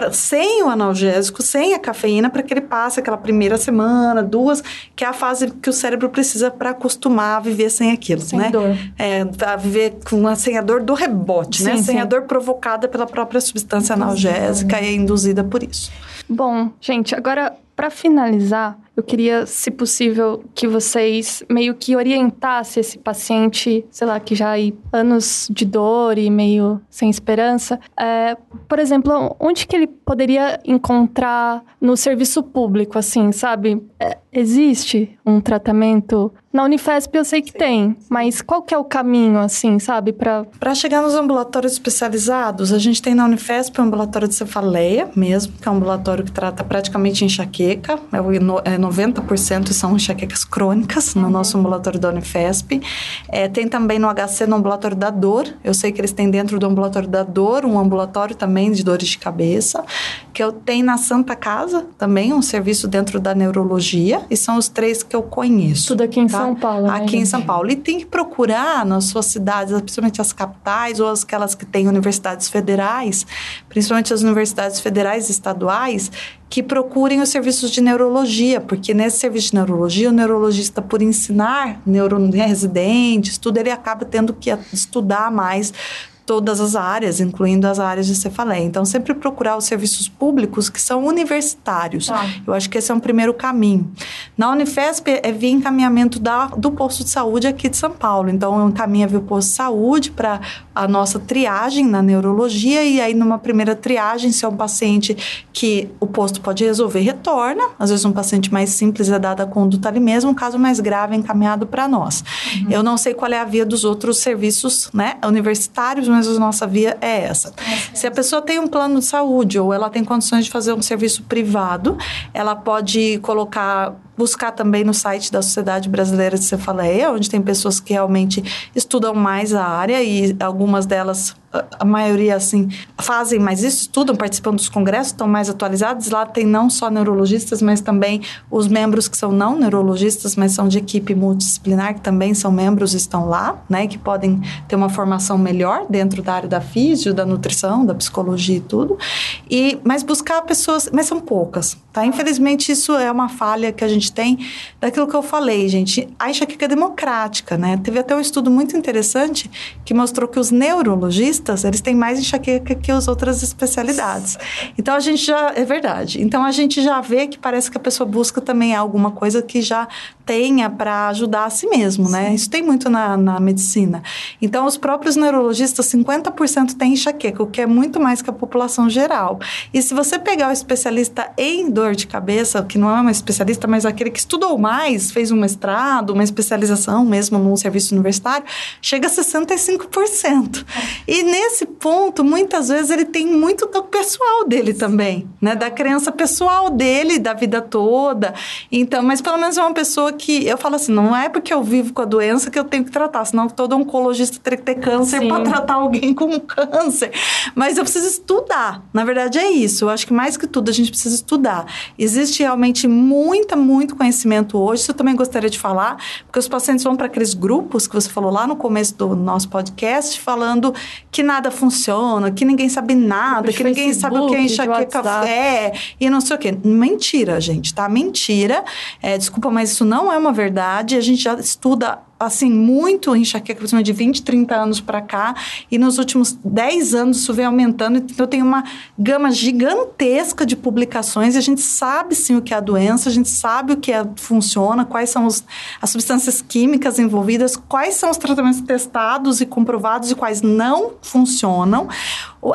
pra, sem o analgésico, sem a cafeína, para que ele passe aquela primeira semana, duas, que é a fase que o cérebro precisa para acostumar a viver sem aquilo, sem né? Dor. É, a viver com a, sem a dor do rebote, né? sim, né? Sim. Sem a dor provocada pela própria substância analgésica e induzida por isso. Bom, gente, agora para finalizar, eu queria, se possível, que vocês meio que orientassem esse paciente, sei lá, que já aí anos de dor e meio sem esperança. É, por exemplo, onde que ele poderia encontrar no serviço público, assim, sabe? É, existe um tratamento na Unifesp eu sei que tem, mas qual que é o caminho, assim, sabe, para... Para chegar nos ambulatórios especializados, a gente tem na Unifesp o ambulatório de cefaleia mesmo, que é um ambulatório que trata praticamente enxaqueca, é 90% são enxaquecas crônicas no uhum. nosso ambulatório da Unifesp. É, tem também no HC, no ambulatório da dor, eu sei que eles têm dentro do ambulatório da dor, um ambulatório também de dores de cabeça. Que eu tenho na Santa Casa também, um serviço dentro da neurologia, e são os três que eu conheço. Tudo aqui em tá? São Paulo. Né, aqui em São Paulo. E tem que procurar nas suas cidades, principalmente as capitais ou aquelas que têm universidades federais, principalmente as universidades federais e estaduais, que procurem os serviços de neurologia, porque nesse serviço de neurologia, o neurologista, por ensinar neuroresidentes, tudo, ele acaba tendo que estudar mais todas as áreas, incluindo as áreas de cefaleia. Então, sempre procurar os serviços públicos que são universitários. Tá. Eu acho que esse é um primeiro caminho. Na Unifesp, é via encaminhamento da, do posto de saúde aqui de São Paulo. Então, encaminha via o posto de saúde para a nossa triagem na neurologia e aí numa primeira triagem, se é um paciente que o posto pode resolver, retorna. Às vezes um paciente mais simples é dada a conduta ali mesmo, um caso mais grave é encaminhado para nós. Uhum. Eu não sei qual é a via dos outros serviços, né, universitários, mas a nossa via é essa. Se a pessoa tem um plano de saúde ou ela tem condições de fazer um serviço privado, ela pode colocar buscar também no site da Sociedade Brasileira de Cefaleia, onde tem pessoas que realmente estudam mais a área e algumas delas a maioria, assim, fazem mais isso, estudam, participam dos congressos, estão mais atualizados. Lá tem não só neurologistas, mas também os membros que são não neurologistas, mas são de equipe multidisciplinar, que também são membros, estão lá, né? Que podem ter uma formação melhor dentro da área da físio, da nutrição, da psicologia e tudo. E, mas buscar pessoas, mas são poucas, tá? Infelizmente, isso é uma falha que a gente tem daquilo que eu falei, gente. A enxaqueca é democrática, né? Teve até um estudo muito interessante que mostrou que os neurologistas eles têm mais enxaqueca que as outras especialidades. Então a gente já é verdade. Então a gente já vê que parece que a pessoa busca também alguma coisa que já tenha para ajudar a si mesmo, né? Isso tem muito na, na medicina. Então os próprios neurologistas, 50% têm enxaqueca, o que é muito mais que a população geral. E se você pegar o especialista em dor de cabeça, que não é uma especialista, mas aquele que estudou mais, fez um mestrado, uma especialização mesmo num serviço universitário, chega a 65%. E nesse ponto, muitas vezes ele tem muito do pessoal dele também, né? Da crença pessoal dele, da vida toda. Então, mas pelo menos é uma pessoa que eu falo assim, não é porque eu vivo com a doença que eu tenho que tratar, senão todo oncologista teria que ter câncer para tratar alguém com câncer. Mas eu preciso estudar. Na verdade é isso. Eu acho que mais que tudo a gente precisa estudar. Existe realmente muita, muito conhecimento hoje. Isso eu também gostaria de falar, porque os pacientes vão para aqueles grupos que você falou lá no começo do nosso podcast, falando que nada funciona, que ninguém sabe nada, que ninguém sabe o que é enxaqueca café e não sei o quê. Mentira, gente, tá? Mentira. É, desculpa, mas isso não é uma verdade. A gente já estuda assim, muito enxaqueca, de 20, 30 anos para cá, e nos últimos 10 anos isso vem aumentando, então tem uma gama gigantesca de publicações, e a gente sabe sim o que é a doença, a gente sabe o que é, funciona, quais são os, as substâncias químicas envolvidas, quais são os tratamentos testados e comprovados e quais não funcionam.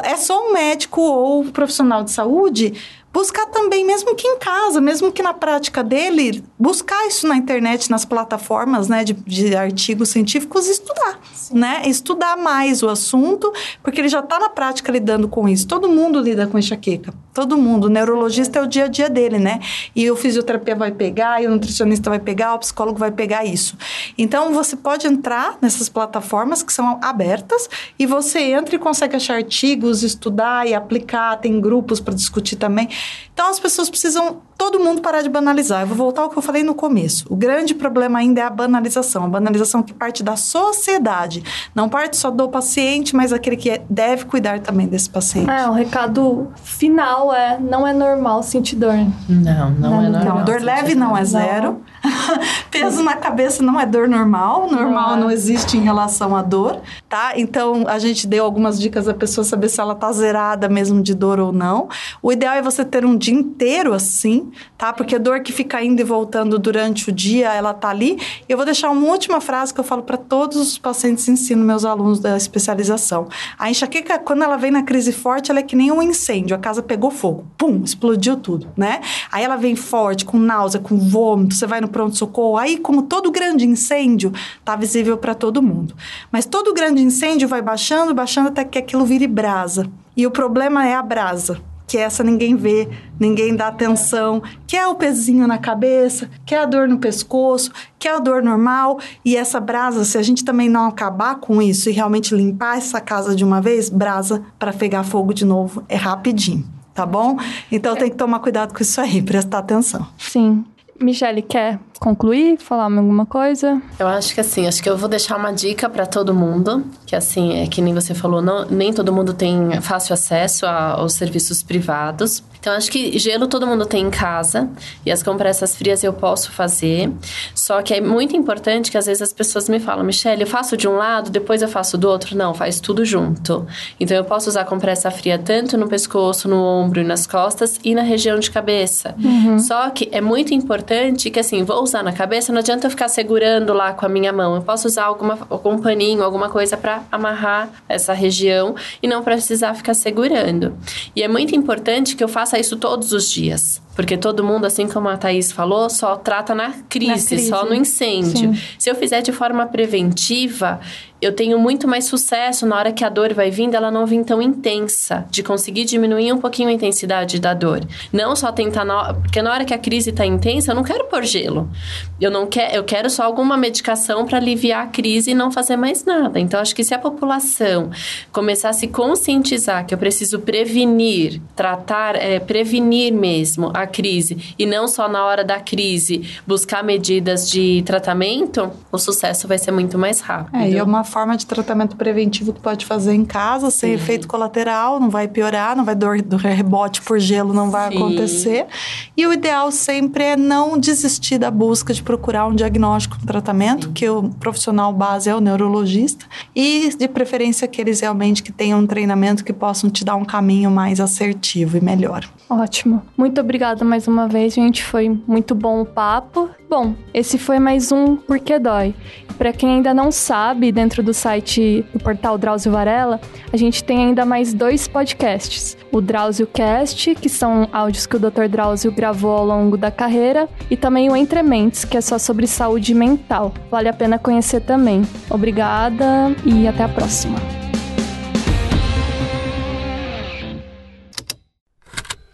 É só um médico ou profissional de saúde buscar também, mesmo que em casa, mesmo que na prática dele, buscar isso na internet, nas plataformas né, de, de artigos científicos e estudar, Sim. né? Estudar mais o assunto, porque ele já está na prática lidando com isso. Todo mundo lida com enxaqueca. Todo mundo. O neurologista é o dia a dia dele, né? E o fisioterapeuta vai pegar, e o nutricionista vai pegar, o psicólogo vai pegar isso. Então, você pode entrar nessas plataformas que são abertas e você entra e consegue achar artigos, estudar e aplicar. Tem grupos para discutir também. Então as pessoas precisam, todo mundo parar de banalizar. Eu vou voltar ao que eu falei no começo. O grande problema ainda é a banalização. A banalização que parte da sociedade. Não parte só do paciente, mas aquele que é, deve cuidar também desse paciente. É, o recado final é: não é normal sentir dor. Não, não, não é normal. Não, dor leve não é zero. Peso na cabeça não é dor normal. Normal não, não existe em relação à dor, tá? Então a gente deu algumas dicas a pessoa saber se ela tá zerada mesmo de dor ou não. O ideal é você ter um dia inteiro assim, tá? Porque a dor que fica indo e voltando durante o dia, ela tá ali. Eu vou deixar uma última frase que eu falo para todos os pacientes ensino meus alunos da especialização. A enxaqueca, quando ela vem na crise forte, ela é que nem um incêndio. A casa pegou fogo, pum, explodiu tudo, né? Aí ela vem forte, com náusea, com vômito, você vai no pronto-socorro. Aí, como todo grande incêndio, tá visível para todo mundo. Mas todo grande incêndio vai baixando, baixando até que aquilo vire brasa. E o problema é a brasa que essa ninguém vê, ninguém dá atenção, que é o pezinho na cabeça, que é a dor no pescoço, que é a dor normal. E essa brasa, se a gente também não acabar com isso e realmente limpar essa casa de uma vez, brasa para pegar fogo de novo é rapidinho. tá bom? Então tem que tomar cuidado com isso aí, prestar atenção. Sim. Michele, quer concluir, falar alguma coisa? Eu acho que assim, acho que eu vou deixar uma dica para todo mundo, que assim, é que nem você falou, não, nem todo mundo tem fácil acesso a, aos serviços privados. Então, acho que gelo todo mundo tem em casa e as compressas frias eu posso fazer. Só que é muito importante que às vezes as pessoas me falam, Michelle, eu faço de um lado, depois eu faço do outro. Não, faz tudo junto. Então, eu posso usar compressa fria tanto no pescoço, no ombro e nas costas e na região de cabeça. Uhum. Só que é muito importante que, assim, vou usar na cabeça, não adianta eu ficar segurando lá com a minha mão. Eu posso usar alguma, algum paninho, alguma coisa para amarrar essa região e não precisar ficar segurando. E é muito importante que eu faça isso todos os dias. Porque todo mundo, assim como a Thaís falou, só trata na crise, na crise. só no incêndio. Sim. Se eu fizer de forma preventiva, eu tenho muito mais sucesso na hora que a dor vai vindo, ela não vir tão intensa, de conseguir diminuir um pouquinho a intensidade da dor. Não só tentar, na, porque na hora que a crise está intensa, eu não quero pôr gelo. Eu não quero, eu quero só alguma medicação para aliviar a crise e não fazer mais nada. Então acho que se a população começar a se conscientizar que eu preciso prevenir, tratar, é, prevenir mesmo a crise e não só na hora da crise buscar medidas de tratamento, o sucesso vai ser muito mais rápido. É, e é uma forma de tratamento preventivo que pode fazer em casa, sem Sim. efeito colateral, não vai piorar, não vai dor do rebote por gelo, não vai Sim. acontecer. E o ideal sempre é não desistir da busca de procurar um diagnóstico, um tratamento, Sim. que o profissional base é o neurologista, e de preferência aqueles realmente que tenham um treinamento que possam te dar um caminho mais assertivo e melhor. Ótimo. Muito obrigada mais uma vez, gente. Foi muito bom o papo. Bom, esse foi mais um Porque Dói. Para quem ainda não sabe, dentro do site do portal Drauzio Varela, a gente tem ainda mais dois podcasts. O Drauzio Cast, que são áudios que o Dr. Drauzio gravou ao longo da carreira, e também o Entre Mentes, que é só sobre saúde mental. Vale a pena conhecer também. Obrigada e até a próxima.